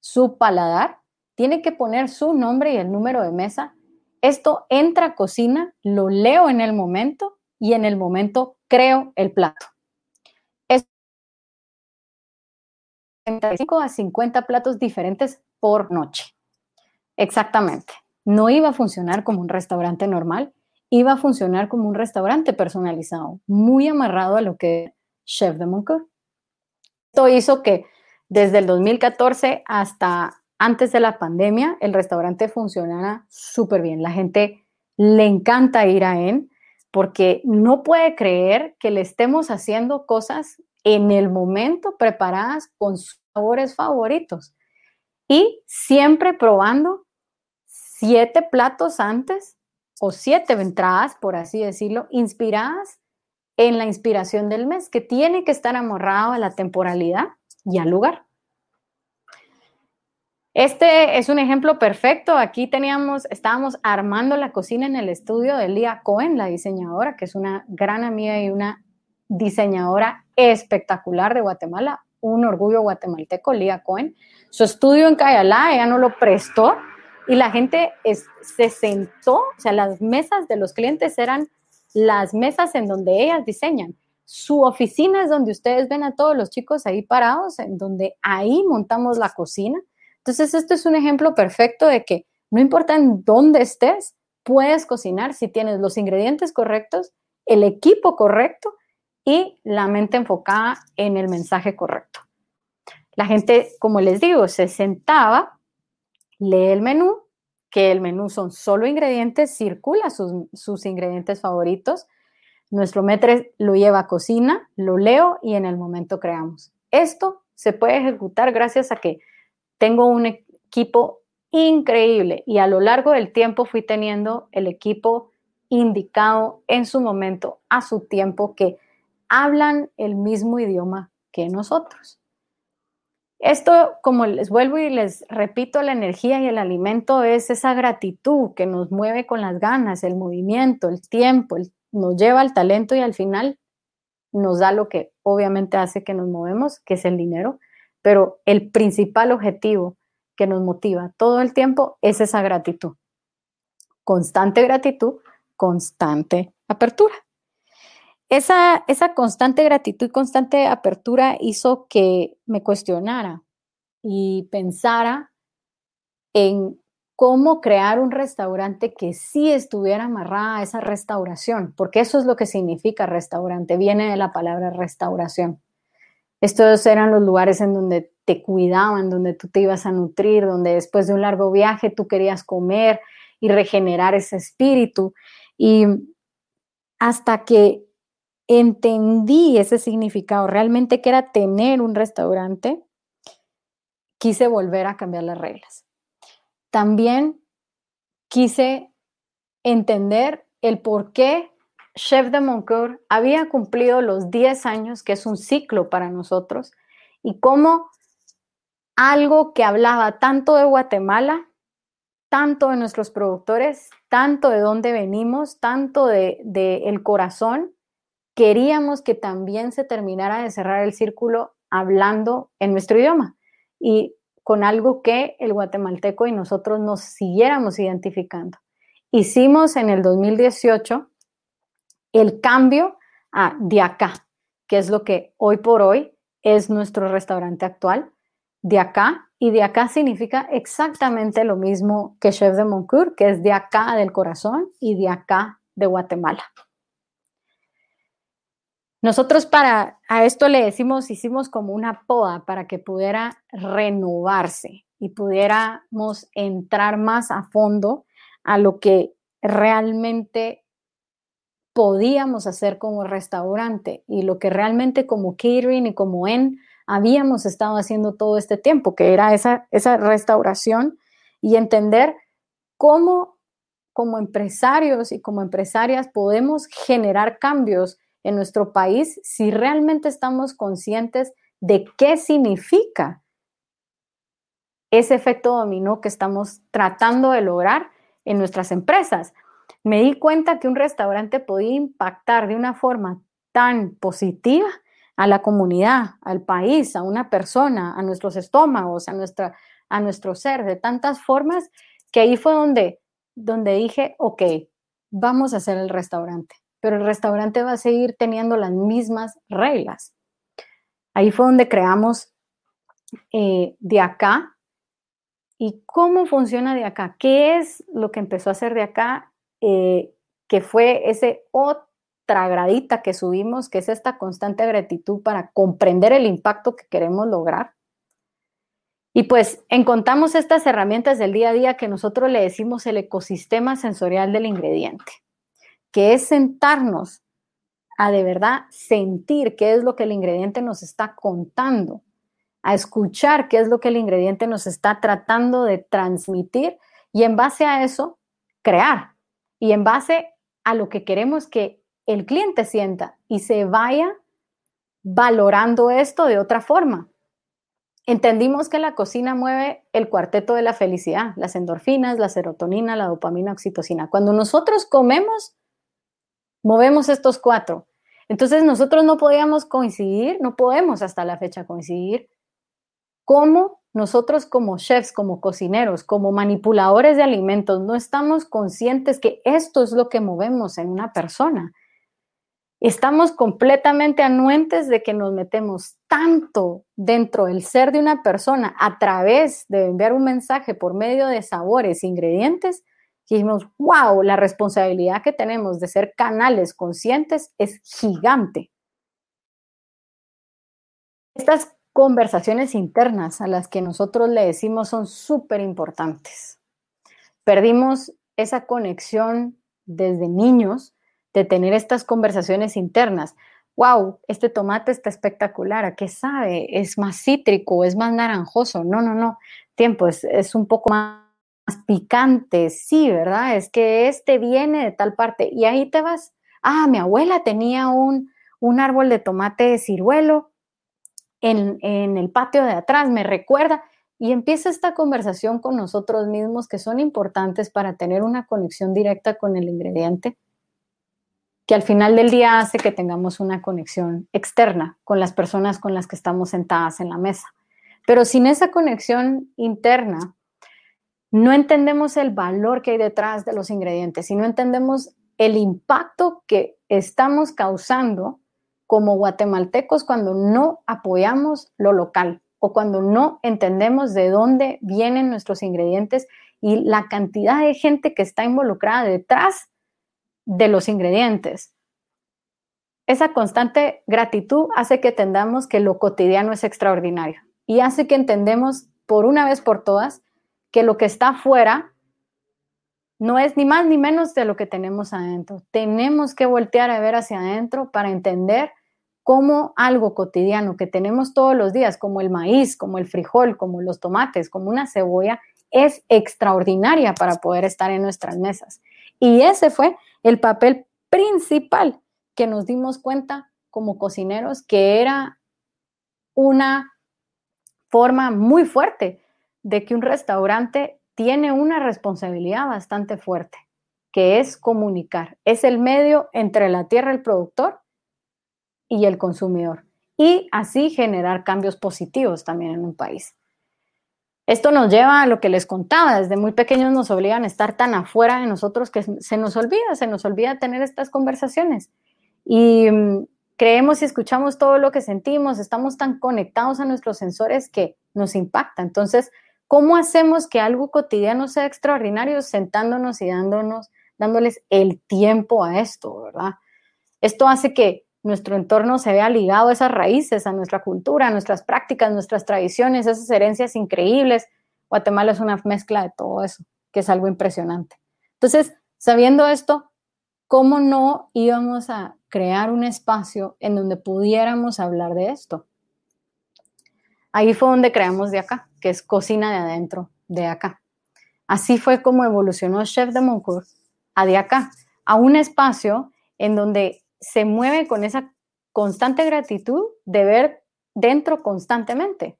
C: su paladar, tiene que poner su nombre y el número de mesa. Esto entra a cocina, lo leo en el momento y en el momento creo el plato. Es 35 a 50 platos diferentes por noche. Exactamente. No iba a funcionar como un restaurante normal, iba a funcionar como un restaurante personalizado, muy amarrado a lo que chef de Moncur. Esto hizo que desde el 2014 hasta antes de la pandemia el restaurante funcionara súper bien. La gente le encanta ir a él porque no puede creer que le estemos haciendo cosas en el momento preparadas con sus sabores favoritos y siempre probando siete platos antes o siete entradas, por así decirlo, inspiradas en la inspiración del mes, que tiene que estar amarrado a la temporalidad y al lugar. Este es un ejemplo perfecto. Aquí teníamos, estábamos armando la cocina en el estudio de Lía Cohen, la diseñadora, que es una gran amiga y una diseñadora espectacular de Guatemala, un orgullo guatemalteco, Lía Cohen. Su estudio en Cayalá, ella no lo prestó y la gente se sentó, o sea, las mesas de los clientes eran las mesas en donde ellas diseñan. Su oficina es donde ustedes ven a todos los chicos ahí parados, en donde ahí montamos la cocina. Entonces, esto es un ejemplo perfecto de que no importa en dónde estés, puedes cocinar si tienes los ingredientes correctos, el equipo correcto y la mente enfocada en el mensaje correcto. La gente, como les digo, se sentaba, lee el menú, que el menú son solo ingredientes, circula sus, ingredientes favoritos. Nuestro metre lo lleva a cocina, lo leo y en el momento creamos. Esto se puede ejecutar gracias a que tengo un equipo increíble y a lo largo del tiempo fui teniendo el equipo indicado en su momento, a su tiempo, que hablan el mismo idioma que nosotros. Esto, como les vuelvo y les repito, la energía y el alimento es esa gratitud que nos mueve con las ganas, el movimiento, el tiempo, nos lleva al talento y al final nos da lo que obviamente hace que nos movemos, que es el dinero, pero el principal objetivo que nos motiva todo el tiempo es esa gratitud. Constante gratitud, constante apertura. Esa, esa constante gratitud constante apertura hizo que me cuestionara y pensara en cómo crear un restaurante que sí estuviera amarrada a esa restauración, porque eso es lo que significa restaurante, viene de la palabra restauración. Estos eran los lugares en donde te cuidaban, donde tú te ibas a nutrir, donde después de un largo viaje tú querías comer y regenerar ese espíritu. Y hasta que entendí ese significado, realmente que era tener un restaurante, quise volver a cambiar las reglas. También quise entender el por qué Chef de Moncoeur había cumplido los 10 años, que es un ciclo para nosotros, y cómo algo que hablaba tanto de Guatemala, tanto de nuestros productores, tanto de dónde venimos, tanto de, de el corazón, queríamos que también se terminara de cerrar el círculo hablando en nuestro idioma. Y con algo que el guatemalteco y nosotros nos siguiéramos identificando. Hicimos en el 2018 el cambio a de acá, que es lo que hoy por hoy es nuestro restaurante actual, de acá, y de acá significa exactamente lo mismo que Chef de Moncourt, que es de acá del corazón y de acá de Guatemala. Nosotros para a esto le decimos, hicimos como una poda para que pudiera renovarse y pudiéramos entrar más a fondo a lo que realmente podíamos hacer como restaurante y lo que realmente como catering y como en habíamos estado haciendo todo este tiempo, que era esa, esa restauración y entender cómo como empresarios y como empresarias podemos generar cambios en nuestro país si realmente estamos conscientes de qué significa ese efecto dominó que estamos tratando de lograr en nuestras empresas. Me di cuenta que un restaurante podía impactar de una forma tan positiva a la comunidad, al país, a una persona, a nuestros estómagos, a, nuestra, a nuestro ser, de tantas formas, que ahí fue donde, donde dije, ok, vamos a hacer el restaurante pero el restaurante va a seguir teniendo las mismas reglas. Ahí fue donde creamos eh, de acá. ¿Y cómo funciona de acá? ¿Qué es lo que empezó a hacer de acá? Eh, que fue ese otra gradita que subimos, que es esta constante gratitud para comprender el impacto que queremos lograr. Y pues encontramos estas herramientas del día a día que nosotros le decimos el ecosistema sensorial del ingrediente que es sentarnos a de verdad sentir qué es lo que el ingrediente nos está contando, a escuchar qué es lo que el ingrediente nos está tratando de transmitir y en base a eso crear y en base a lo que queremos que el cliente sienta y se vaya valorando esto de otra forma. Entendimos que la cocina mueve el cuarteto de la felicidad, las endorfinas, la serotonina, la dopamina, oxitocina. Cuando nosotros comemos, movemos estos cuatro. Entonces nosotros no podíamos coincidir, no podemos hasta la fecha coincidir cómo nosotros como chefs, como cocineros, como manipuladores de alimentos, no estamos conscientes que esto es lo que movemos en una persona. Estamos completamente anuentes de que nos metemos tanto dentro del ser de una persona a través de enviar un mensaje por medio de sabores, ingredientes, dijimos, wow, la responsabilidad que tenemos de ser canales conscientes es gigante. Estas conversaciones internas a las que nosotros le decimos son súper importantes. Perdimos esa conexión desde niños de tener estas conversaciones internas. Wow, este tomate está espectacular, ¿a qué sabe? ¿Es más cítrico? ¿Es más naranjoso? No, no, no. Tiempo, es, es un poco más picante, sí, ¿verdad? Es que este viene de tal parte y ahí te vas. Ah, mi abuela tenía un, un árbol de tomate de ciruelo en, en el patio de atrás, me recuerda. Y empieza esta conversación con nosotros mismos que son importantes para tener una conexión directa con el ingrediente que al final del día hace que tengamos una conexión externa con las personas con las que estamos sentadas en la mesa. Pero sin esa conexión interna, no entendemos el valor que hay detrás de los ingredientes y no entendemos el impacto que estamos causando como guatemaltecos cuando no apoyamos lo local o cuando no entendemos de dónde vienen nuestros ingredientes y la cantidad de gente que está involucrada detrás de los ingredientes. Esa constante gratitud hace que entendamos que lo cotidiano es extraordinario y hace que entendemos por una vez por todas que lo que está afuera no es ni más ni menos de lo que tenemos adentro. Tenemos que voltear a ver hacia adentro para entender cómo algo cotidiano que tenemos todos los días, como el maíz, como el frijol, como los tomates, como una cebolla, es extraordinaria para poder estar en nuestras mesas. Y ese fue el papel principal que nos dimos cuenta como cocineros que era una forma muy fuerte de que un restaurante tiene una responsabilidad bastante fuerte, que es comunicar. Es el medio entre la tierra, el productor y el consumidor. Y así generar cambios positivos también en un país. Esto nos lleva a lo que les contaba, desde muy pequeños nos obligan a estar tan afuera de nosotros que se nos olvida, se nos olvida tener estas conversaciones. Y mm, creemos y escuchamos todo lo que sentimos, estamos tan conectados a nuestros sensores que nos impacta. Entonces, ¿Cómo hacemos que algo cotidiano sea extraordinario sentándonos y dándonos, dándoles el tiempo a esto, verdad? Esto hace que nuestro entorno se vea ligado a esas raíces, a nuestra cultura, a nuestras prácticas, nuestras tradiciones, esas herencias increíbles. Guatemala es una mezcla de todo eso, que es algo impresionante. Entonces, sabiendo esto, ¿cómo no íbamos a crear un espacio en donde pudiéramos hablar de esto? Ahí fue donde creamos de acá, que es cocina de adentro, de acá. Así fue como evolucionó Chef de Moncourt a de acá, a un espacio en donde se mueve con esa constante gratitud de ver dentro constantemente,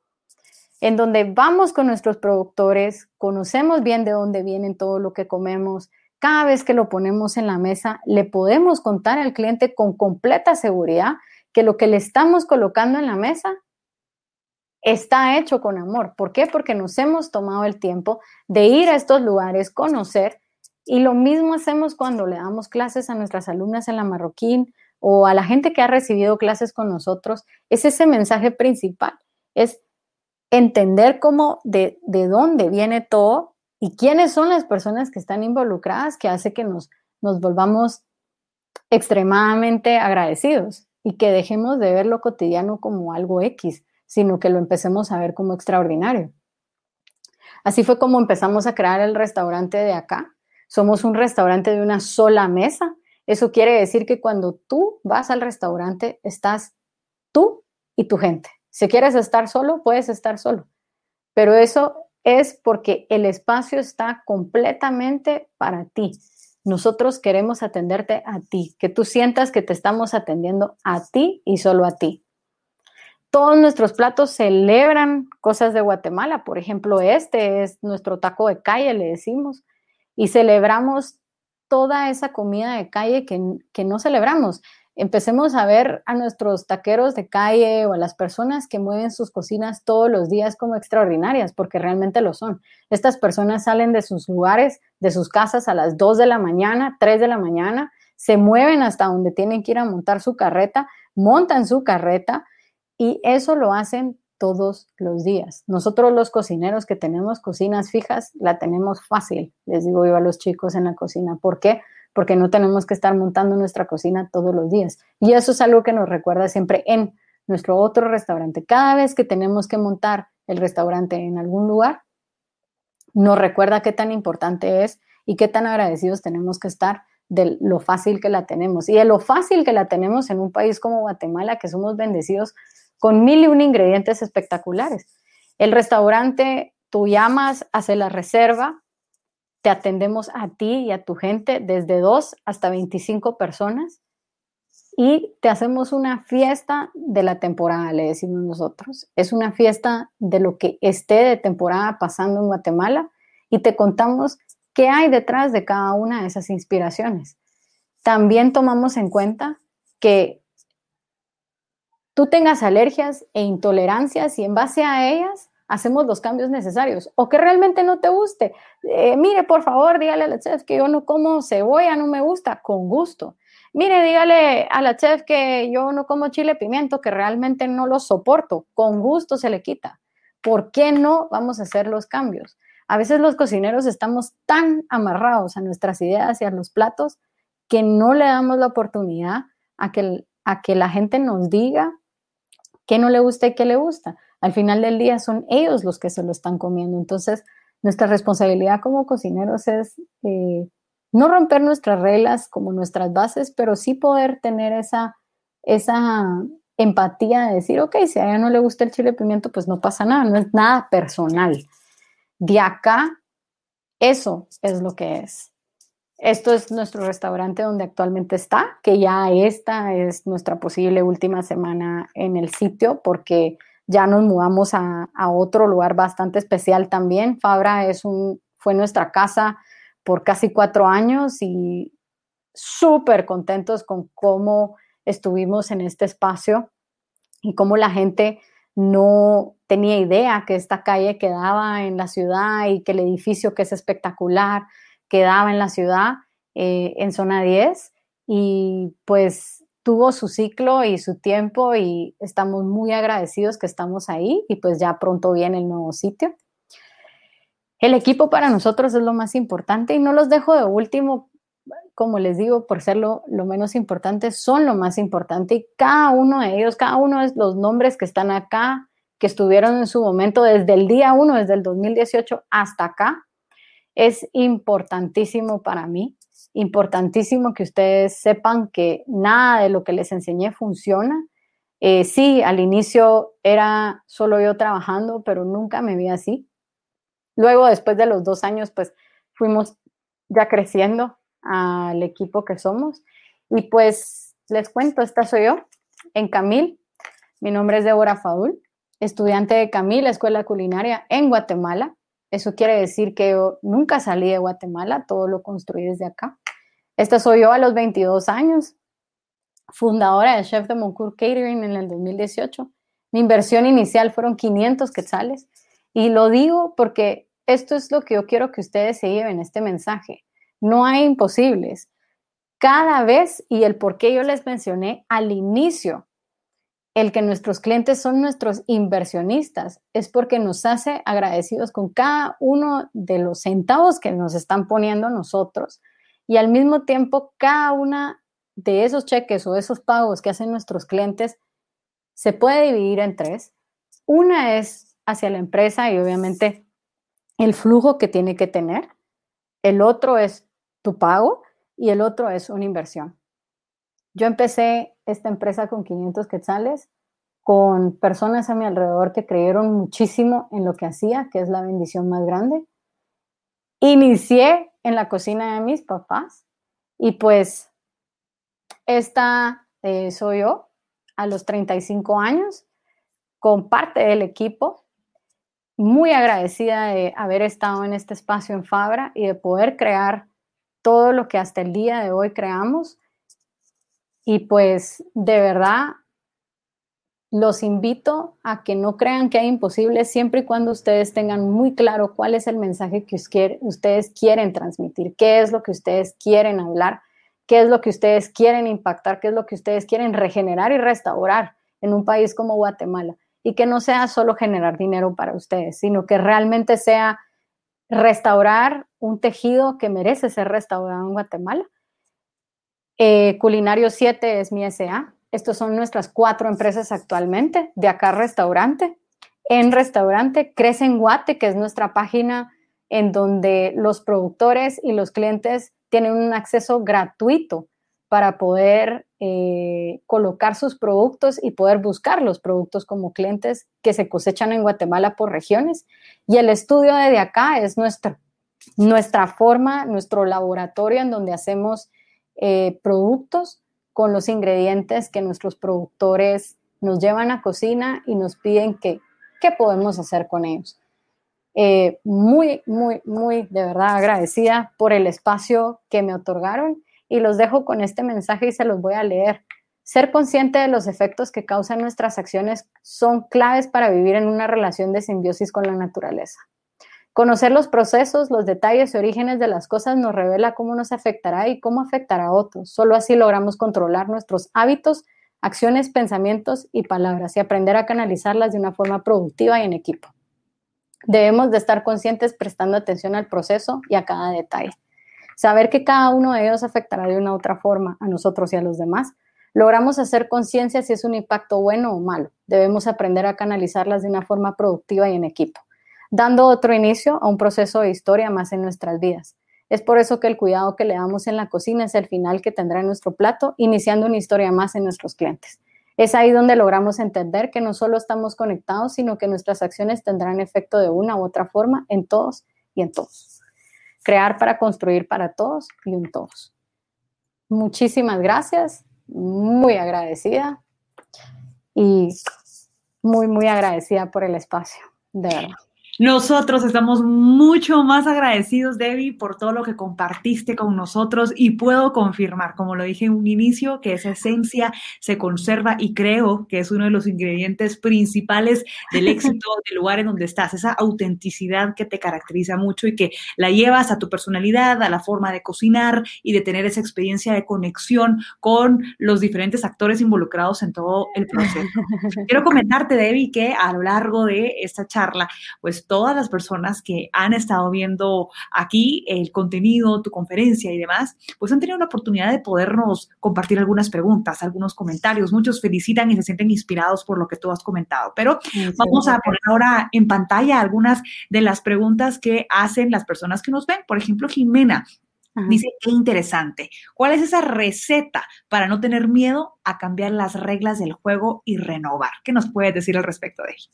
C: en donde vamos con nuestros productores, conocemos bien de dónde vienen todo lo que comemos, cada vez que lo ponemos en la mesa, le podemos contar al cliente con completa seguridad que lo que le estamos colocando en la mesa está hecho con amor. ¿Por qué? Porque nos hemos tomado el tiempo de ir a estos lugares, conocer, y lo mismo hacemos cuando le damos clases a nuestras alumnas en la marroquín o a la gente que ha recibido clases con nosotros. Es ese mensaje principal, es entender cómo, de, de dónde viene todo y quiénes son las personas que están involucradas que hace que nos, nos volvamos extremadamente agradecidos y que dejemos de ver lo cotidiano como algo X, sino que lo empecemos a ver como extraordinario. Así fue como empezamos a crear el restaurante de acá. Somos un restaurante de una sola mesa. Eso quiere decir que cuando tú vas al restaurante, estás tú y tu gente. Si quieres estar solo, puedes estar solo. Pero eso es porque el espacio está completamente para ti. Nosotros queremos atenderte a ti, que tú sientas que te estamos atendiendo a ti y solo a ti todos nuestros platos celebran cosas de Guatemala. Por ejemplo, este es nuestro taco de calle, le decimos, y celebramos toda esa comida de calle que, que, no celebramos. Empecemos a ver a nuestros taqueros de calle o a las personas que mueven sus cocinas todos los días como extraordinarias, porque realmente lo son. Estas personas salen de sus lugares, de sus casas a las 2 de la mañana, 3 de la mañana, se mueven hasta donde tienen que ir a montar su carreta, montan su carreta, y eso lo hacen todos los días. Nosotros los cocineros que tenemos cocinas fijas, la tenemos fácil, les digo yo a los chicos en la cocina. ¿Por qué? Porque no tenemos que estar montando nuestra cocina todos los días. Y eso es algo que nos recuerda siempre en nuestro otro restaurante. Cada vez que tenemos que montar el restaurante en algún lugar, nos recuerda qué tan importante es y qué tan agradecidos tenemos que estar de lo fácil que la tenemos. Y de lo fácil que la tenemos en un país como Guatemala, que somos bendecidos con mil y un ingredientes espectaculares. El restaurante, tú llamas, hace la reserva, te atendemos a ti y a tu gente desde dos hasta 25 personas y te hacemos una fiesta de la temporada, le decimos nosotros. Es una fiesta de lo que esté de temporada pasando en Guatemala y te contamos qué hay detrás de cada una de esas inspiraciones. también tomamos en cuenta que tú tengas alergias e intolerancias y en base a ellas hacemos los cambios necesarios o que realmente no te guste. Eh, mire, por favor, dígale a la chef que yo no como cebolla, no me gusta, con gusto. Mire, dígale a la chef que yo no como chile pimiento, que realmente no lo soporto, con gusto se le quita. ¿Por qué no vamos a hacer los cambios? A veces los cocineros estamos tan amarrados a nuestras ideas y a los platos que no le damos la oportunidad a que, a que la gente nos diga qué no le gusta y qué le gusta. Al final del día son ellos los que se lo están comiendo. Entonces, nuestra responsabilidad como cocineros es eh, no romper nuestras reglas como nuestras bases, pero sí poder tener esa, esa empatía de decir, ok, si a ella no le gusta el chile pimiento, pues no pasa nada, no es nada personal. De acá, eso es lo que es. Esto es nuestro restaurante donde actualmente está, que ya esta es nuestra posible última semana en el sitio porque ya nos mudamos a, otro lugar bastante especial también. Fabra es un, fue nuestra casa por casi cuatro años y súper contentos con cómo estuvimos en este espacio y cómo la gente no tenía idea que esta calle quedaba en la ciudad y que el edificio que es espectacular quedaba en la ciudad, eh, en zona 10, y pues tuvo su ciclo y su tiempo y estamos muy agradecidos que estamos ahí y pues ya pronto viene el nuevo sitio. El equipo para nosotros es lo más importante y no los dejo de último, como les digo, por ser lo, lo menos importante, son lo más importante y cada uno de ellos, cada uno de los nombres que están acá, que estuvieron en su momento desde el día uno, desde el 2018 hasta acá, es importantísimo para mí, importantísimo que ustedes sepan que nada de lo que les enseñé funciona. Eh, sí, al inicio era solo yo trabajando, pero nunca me vi así. Luego, después de los dos años, pues fuimos ya creciendo al equipo que somos. Y pues les cuento, esta soy yo, en Camil. Mi nombre es Débora Fadul, estudiante de Camil, Escuela Culinaria en Guatemala. Eso quiere decir que yo nunca salí de Guatemala, todo lo construí desde acá. Esta soy yo a los 22 años, fundadora de Chef de Moncourt Catering en el 2018. Mi inversión inicial fueron 500 quetzales y lo digo porque esto es lo que yo quiero que ustedes se lleven este mensaje. No hay imposibles. Cada vez, y el por qué yo les mencioné al inicio, el que nuestros clientes son nuestros inversionistas es porque nos hace agradecidos con cada uno de los centavos que nos están poniendo nosotros y al mismo tiempo cada una de esos cheques o esos pagos que hacen nuestros clientes se puede dividir en tres. Una es hacia la empresa y obviamente el flujo que tiene que tener. El otro es tu pago y el otro es una inversión. Yo empecé esta empresa con 500 quetzales, con personas a mi alrededor que creyeron muchísimo en lo que hacía, que es la bendición más grande. Inicié en la cocina de mis papás y pues esta eh, soy yo a los 35 años, con parte del equipo, muy agradecida de haber estado en este espacio en Fabra y de poder crear todo lo que hasta el día de hoy creamos y pues de verdad los invito a que no crean que hay imposibles siempre y cuando ustedes tengan muy claro cuál es el mensaje que ustedes quieren transmitir, qué es lo que ustedes quieren hablar, qué es lo que ustedes quieren impactar, qué es lo que ustedes quieren regenerar y restaurar en un país como Guatemala. Y que no sea solo generar dinero para ustedes, sino que realmente sea restaurar un tejido que merece ser restaurado en Guatemala eh, Culinario 7 es mi SA. Estos son nuestras cuatro empresas actualmente. De acá restaurante. En restaurante Crece en Guate, que es nuestra página en donde los productores y los clientes tienen un acceso gratuito para poder eh, colocar sus productos y poder buscar los productos como clientes que se cosechan en Guatemala por regiones. Y el estudio de, acá es nuestra, nuestra forma, nuestro laboratorio en donde hacemos eh, productos con los ingredientes que nuestros productores nos llevan a cocina y nos piden que, qué podemos hacer con ellos. Eh, muy, muy, muy de verdad agradecida por el espacio que me otorgaron y los dejo con este mensaje y se los voy a leer. Ser consciente de los efectos que causan nuestras acciones son claves para vivir en una relación de simbiosis con la naturaleza. Conocer los procesos, los detalles y orígenes de las cosas nos revela cómo nos afectará y cómo afectará a otros. Solo así logramos controlar nuestros hábitos, acciones, pensamientos y palabras y aprender a canalizarlas de una forma productiva y en equipo. Debemos de estar conscientes prestando atención al proceso y a cada detalle. Saber que cada uno de ellos afectará de una otra forma a nosotros y a los demás. Logramos hacer conciencia si es un impacto bueno o malo. Debemos aprender a canalizarlas de una forma productiva y en equipo dando otro inicio a un proceso de historia más en nuestras vidas. Es por eso que el cuidado que le damos en la cocina es el final que tendrá en nuestro plato, iniciando una historia más en nuestros clientes. Es ahí donde logramos entender que no solo estamos conectados, sino que nuestras acciones tendrán efecto de una u otra forma en todos y en todos. Crear para construir para todos y en todos. Muchísimas gracias, muy agradecida y muy, muy agradecida por el espacio, de verdad.
B: Nosotros estamos mucho más agradecidos, Debbie, por todo lo que compartiste con nosotros y puedo confirmar, como lo dije en un inicio, que esa esencia se conserva y creo que es uno de los ingredientes principales del éxito del lugar en donde estás, esa autenticidad que te caracteriza mucho y que la llevas a tu personalidad, a la forma de cocinar y de tener esa experiencia de conexión con los diferentes actores involucrados en todo el proceso. Quiero comentarte, Debbie, que a lo largo de esta charla, pues todas las personas que han estado viendo aquí el contenido, tu conferencia y demás, pues han tenido la oportunidad de podernos compartir algunas preguntas, algunos comentarios. Muchos felicitan y se sienten inspirados por lo que tú has comentado. Pero vamos a poner ahora en pantalla algunas de las preguntas que hacen las personas que nos ven. Por ejemplo, Jimena. Dice, qué interesante. ¿Cuál es esa receta para no tener miedo a cambiar las reglas del juego y renovar? ¿Qué nos puedes decir al respecto de ello?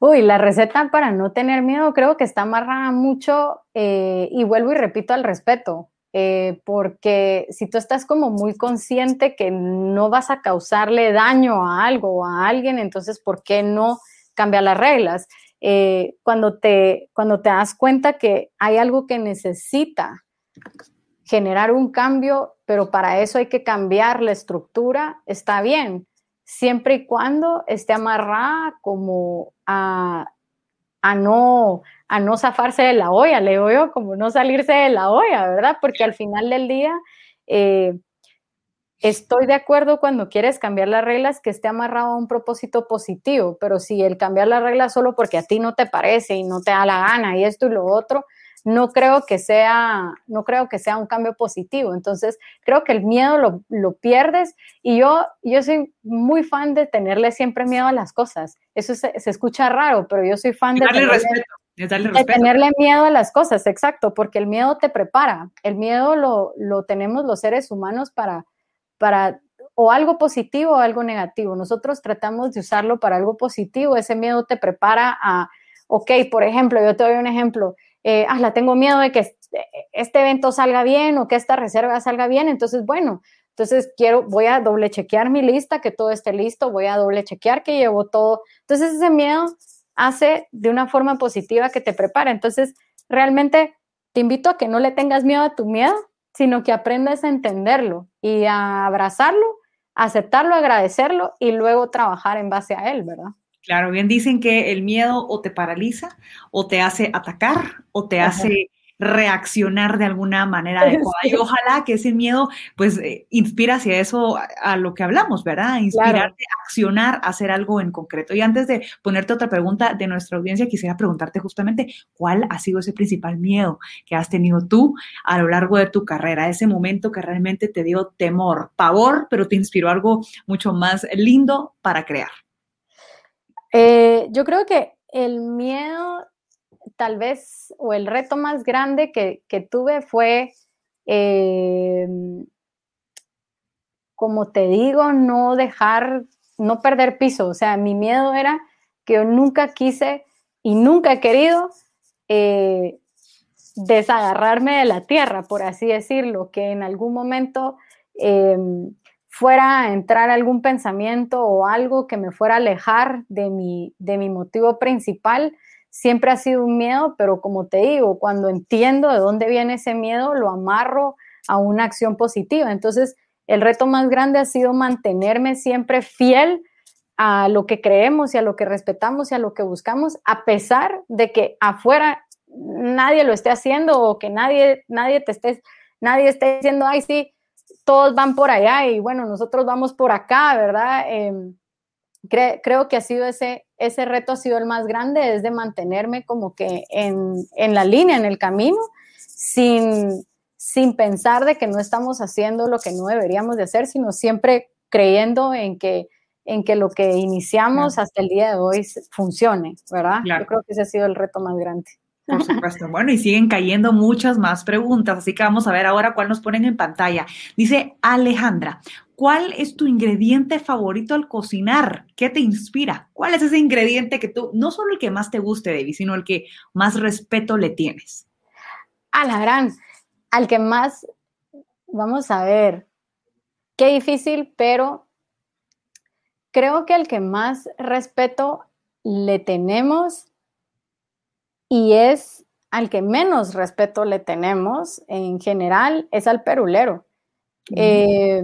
C: Uy, la receta para no tener miedo creo que está amarrada mucho eh, y vuelvo y repito al respeto, eh, porque si tú estás como muy consciente que no vas a causarle daño a algo o a alguien, entonces ¿por qué no cambiar las reglas? Eh, cuando, te, cuando te das cuenta que hay algo que necesita generar un cambio, pero para eso hay que cambiar la estructura, está bien siempre y cuando esté amarrada como a, no, a no zafarse de la olla, le digo yo, como no salirse de la olla, ¿verdad? Porque al final del día, eh, estoy de acuerdo cuando quieres cambiar las reglas que esté amarrado a un propósito positivo, pero si el cambiar las reglas solo porque a ti no te parece y no te da la gana y esto y lo otro, no creo que sea, no creo que sea un cambio positivo. Entonces, creo que el miedo lo, pierdes y yo, yo soy muy fan de tenerle siempre miedo a las cosas. Eso se, escucha raro, pero yo soy fan de, tenerle, miedo a las cosas, exacto, porque el miedo te prepara. El miedo lo, lo tenemos los seres humanos para, para o algo positivo o algo negativo. Nosotros tratamos de usarlo para algo positivo. Ese miedo te prepara a, ok, por ejemplo, yo te doy un ejemplo eh, ah, la tengo miedo de que este, este evento salga bien o que esta reserva salga bien, entonces, bueno, entonces quiero, voy a doble chequear mi lista, que todo esté listo, voy a doble chequear que llevo todo. Entonces ese miedo hace de una forma positiva que te prepara. Entonces, realmente te invito a que no le tengas miedo a tu miedo, sino que aprendas a entenderlo y a abrazarlo, aceptarlo, agradecerlo y luego trabajar en base a él, ¿verdad?
B: Claro, bien dicen que el miedo o te paraliza, o te hace atacar, o te hace reaccionar de alguna manera adecuada. Y ojalá que ese miedo, pues, eh, inspira hacia eso, a, lo que hablamos, ¿verdad? Inspirarte accionar, hacer algo en concreto. Y antes de ponerte otra pregunta de nuestra audiencia, quisiera preguntarte justamente cuál ha sido ese principal miedo que has tenido tú a lo largo de tu carrera, ese momento que realmente te dio temor, pavor, pero te inspiró algo mucho más lindo para crear.
C: Eh, yo creo que el miedo, tal vez, o el reto más grande que, tuve fue, eh, como te digo, no dejar, no perder piso. O sea, mi miedo era que yo nunca quise y nunca he querido eh, desagarrarme de la tierra, por así decirlo, que en algún momento fuera entrar algún pensamiento o algo que me fuera a alejar de mi, de mi motivo principal, siempre ha sido un miedo, pero como te digo, cuando entiendo de dónde viene ese miedo, lo amarro a una acción positiva. Entonces, el reto más grande ha sido mantenerme siempre fiel a lo que creemos y a lo que respetamos y a lo que buscamos, a pesar de que afuera nadie lo esté haciendo o que nadie, nadie te esté, nadie esté diciendo, ay, sí, todos van por allá y bueno, nosotros vamos por acá, ¿verdad? Em, creo que ha sido ese, ese reto ha sido el más grande, es de mantenerme como que en, en la línea, en el camino, sin, sin pensar de que no estamos haciendo lo que no deberíamos de hacer, sino siempre creyendo en que, en que lo que iniciamos hasta el día de hoy funcione, ¿verdad? Yo creo que ese ha sido el reto más grande.
B: Por supuesto. Bueno, y siguen cayendo muchas más preguntas, así que vamos a ver ahora cuál nos ponen en pantalla. Dice Alejandra, ¿cuál es tu ingrediente favorito al cocinar? ¿Qué te inspira? ¿Cuál es ese ingrediente que tú, no solo el que más te guste, Debbie, sino el que más respeto le tienes?
C: A la gran, al que más, vamos a ver, qué difícil, pero creo que al que más respeto le tenemos y es al que menos respeto le tenemos en general, es al perulero. Eh,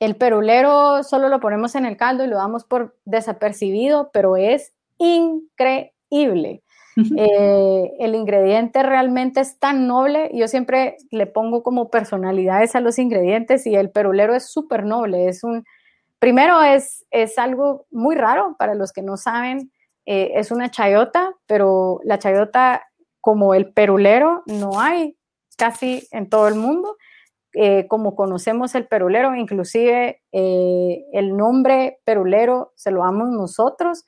C: el perulero solo lo ponemos en el caldo y lo damos por desapercibido, pero es increíble. Eh, el ingrediente realmente es tan noble. Yo siempre le pongo como personalidades a los ingredientes y el perulero es súper noble. Es un, primero es, es algo muy raro para los que no saben. Eh, es una chayota, pero la chayota, como el perulero, no hay casi en todo el mundo. Eh, como conocemos el perulero, inclusive eh, el nombre perulero se lo damos nosotros.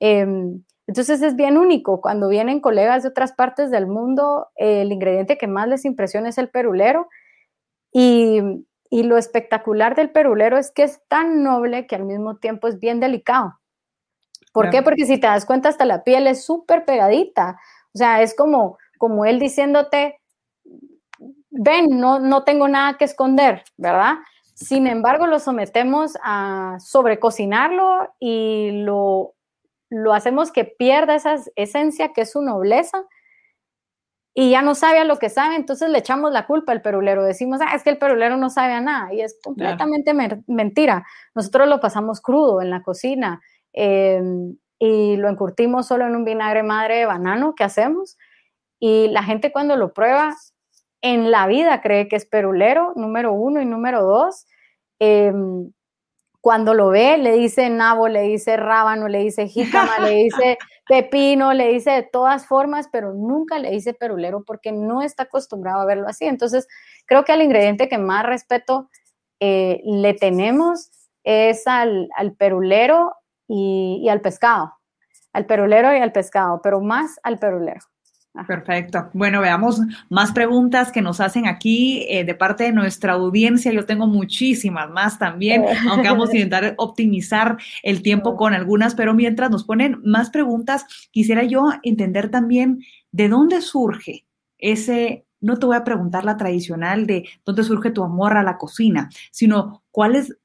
C: Em, entonces es bien único. Cuando vienen colegas de otras partes del mundo, el ingrediente que más les impresiona es el perulero. Y, y lo espectacular del perulero es que es tan noble que al mismo tiempo es bien delicado. ¿Por qué? Porque si te das cuenta, hasta la piel es súper pegadita. O sea, es como, como él diciéndote, ven, no, no tengo nada que esconder, ¿verdad? Sin embargo, lo sometemos a sobrecocinarlo y lo, lo hacemos que pierda esa esencia que es su nobleza y ya no sabe a lo que sabe, entonces le echamos la culpa al perulero. Decimos, ah, es que el perulero no sabe a nada y es completamente mentira. Nosotros lo pasamos crudo en la cocina Em, y lo encurtimos solo en un vinagre madre de banano que hacemos. Y la gente cuando lo prueba en la vida cree que es perulero, número uno y número dos. Em, cuando lo ve, le dice nabo, le dice rábano, le dice jícama, le dice pepino, le dice de todas formas, pero nunca le dice perulero porque no está acostumbrado a verlo así. Entonces, creo que al ingrediente que más respeto eh, le tenemos es al, al perulero y, al pescado, al perulero y al pescado, pero más al perulero.
B: Perfecto. Bueno, veamos más preguntas que nos hacen aquí eh, de parte de nuestra audiencia. Yo tengo muchísimas más también, aunque vamos a intentar optimizar el tiempo con algunas, pero mientras nos ponen más preguntas, quisiera yo entender también de dónde surge ese, no te voy a preguntar la tradicional de dónde surge tu amor a la cocina, sino cuál es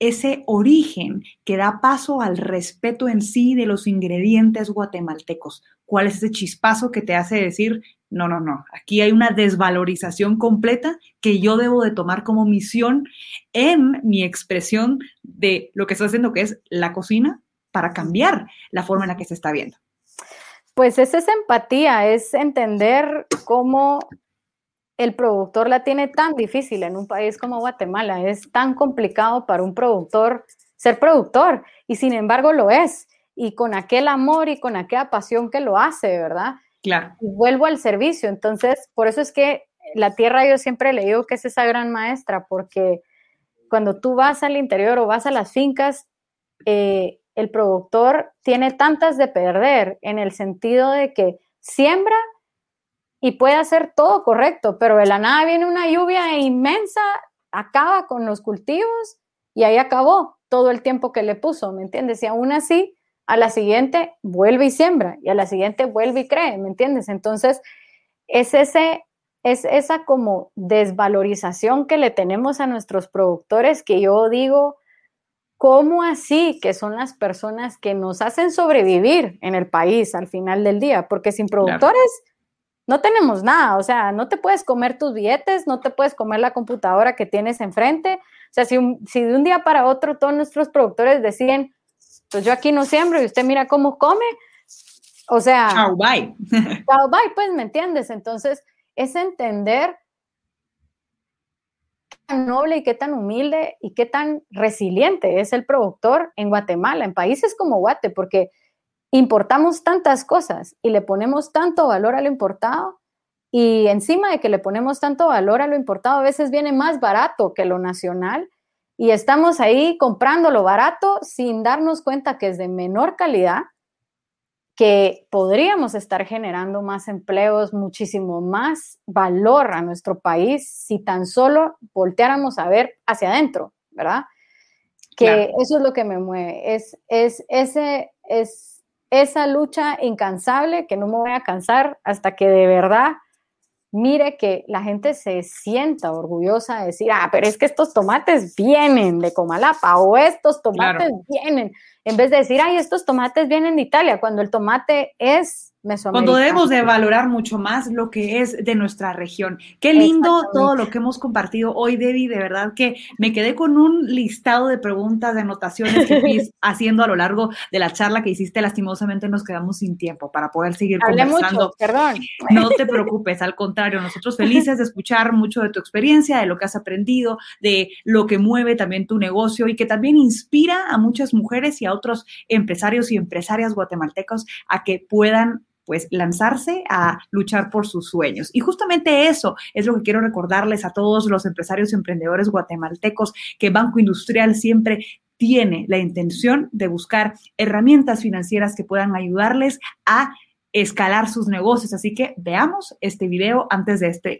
B: ese origen que da paso al respeto en sí de los ingredientes guatemaltecos. ¿Cuál es ese chispazo que te hace decir, no, no, no, aquí hay una desvalorización completa que yo debo de tomar como misión en mi expresión de lo que estoy haciendo, que es la cocina, para cambiar la forma en la que se está viendo?
C: Pues es esa empatía, es entender cómo el productor la tiene tan difícil en un país como Guatemala. Es tan complicado para un productor ser productor y sin embargo lo es. Y con aquel amor y con aquella pasión que lo hace, ¿verdad?
B: Claro.
C: Y vuelvo al servicio. Entonces, por eso es que la tierra yo siempre le digo que es esa gran maestra, porque cuando tú vas al interior o vas a las fincas, eh, el productor tiene tantas de perder en el sentido de que siembra y puede hacer todo correcto, pero de la nada viene una lluvia inmensa, acaba con los cultivos y ahí acabó todo el tiempo que le puso, ¿me entiendes? Y aún así, a la siguiente vuelve y siembra y a la siguiente vuelve y cree, ¿me entiendes? Entonces, es ese es esa como desvalorización que le tenemos a nuestros productores que yo digo, ¿cómo así que son las personas que nos hacen sobrevivir en el país al final del día? Porque sin productores no tenemos nada, o sea, no te puedes comer tus billetes, no te puedes comer la computadora que tienes enfrente. O sea, si, si de un día para otro todos nuestros productores deciden, pues yo aquí no siembro y usted mira cómo come, o sea...
B: Chao, bye.
C: Chao, bye, pues, ¿me entiendes? Entonces, es entender qué tan noble y qué tan humilde y qué tan resiliente es el productor en Guatemala, en países como Guate, porque importamos tantas cosas y le ponemos tanto valor a lo importado y encima de que le ponemos tanto valor a lo importado, a veces viene más barato que lo nacional y estamos ahí comprando lo barato sin darnos cuenta que es de menor calidad, que podríamos estar generando más empleos, muchísimo más valor a nuestro país si tan solo volteáramos a ver hacia adentro, ¿verdad? Que eso es lo que me mueve, es, es, ese, es esa lucha incansable que no me voy a cansar hasta que de verdad mire que la gente se sienta orgullosa de decir, ah, pero es que estos tomates vienen de Comalapa o estos tomates vienen, en vez de decir, ay, estos tomates vienen de Italia, cuando el tomate es
B: cuando debemos de valorar mucho más lo que es de nuestra región. Qué lindo todo lo que hemos compartido hoy, Debbie. De verdad que me quedé con un listado de preguntas, de anotaciones que fui haciendo a lo largo de la charla que hiciste. Lastimosamente nos quedamos sin tiempo para poder seguir conversando.
C: perdón.
B: No te preocupes, al contrario, nosotros felices de escuchar mucho de tu experiencia, de lo que has aprendido, de lo que mueve también tu negocio y que también inspira a muchas mujeres y a otros empresarios y empresarias guatemaltecos a que puedan pues lanzarse a luchar por sus sueños. Y justamente eso es lo que quiero recordarles a todos los empresarios y emprendedores guatemaltecos que Banco Industrial siempre tiene la intención de buscar herramientas financieras que puedan ayudarles a escalar sus negocios. Así que veamos este video antes de este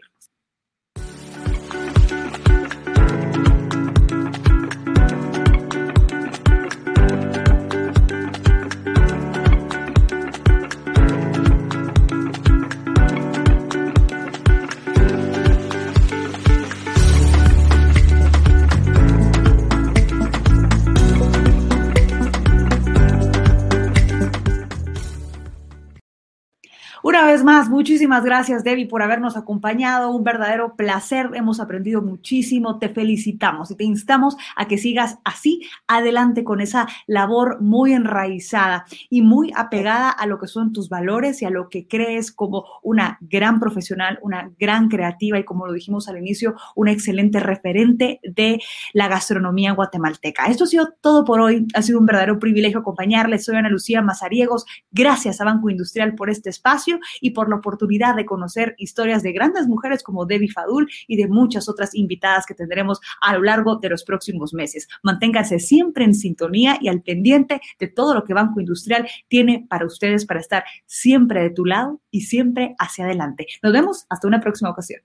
B: Una vez más, muchísimas gracias, Debbie, por habernos acompañado. Un verdadero placer. Hemos aprendido muchísimo. Te felicitamos y te instamos a que sigas así adelante con esa labor muy enraizada y muy apegada a lo que son tus valores y a lo que crees como una gran profesional, una gran creativa y, como lo dijimos al inicio, una excelente referente de la gastronomía guatemalteca. Esto ha sido todo por hoy. Ha sido un verdadero privilegio acompañarles. Soy Ana Lucía Mazariegos. Gracias a Banco Industrial por este espacio y por la oportunidad de conocer historias de grandes mujeres como Debbie Fadul y de muchas otras invitadas que tendremos a lo largo de los próximos meses. Manténganse siempre en sintonía y al pendiente de todo lo que Banco Industrial tiene para ustedes para estar siempre de tu lado y siempre hacia adelante. Nos vemos hasta una próxima ocasión.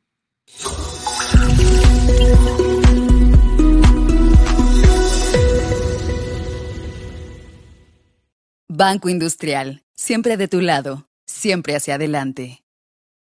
A: Banco Industrial, siempre de tu lado siempre hacia adelante.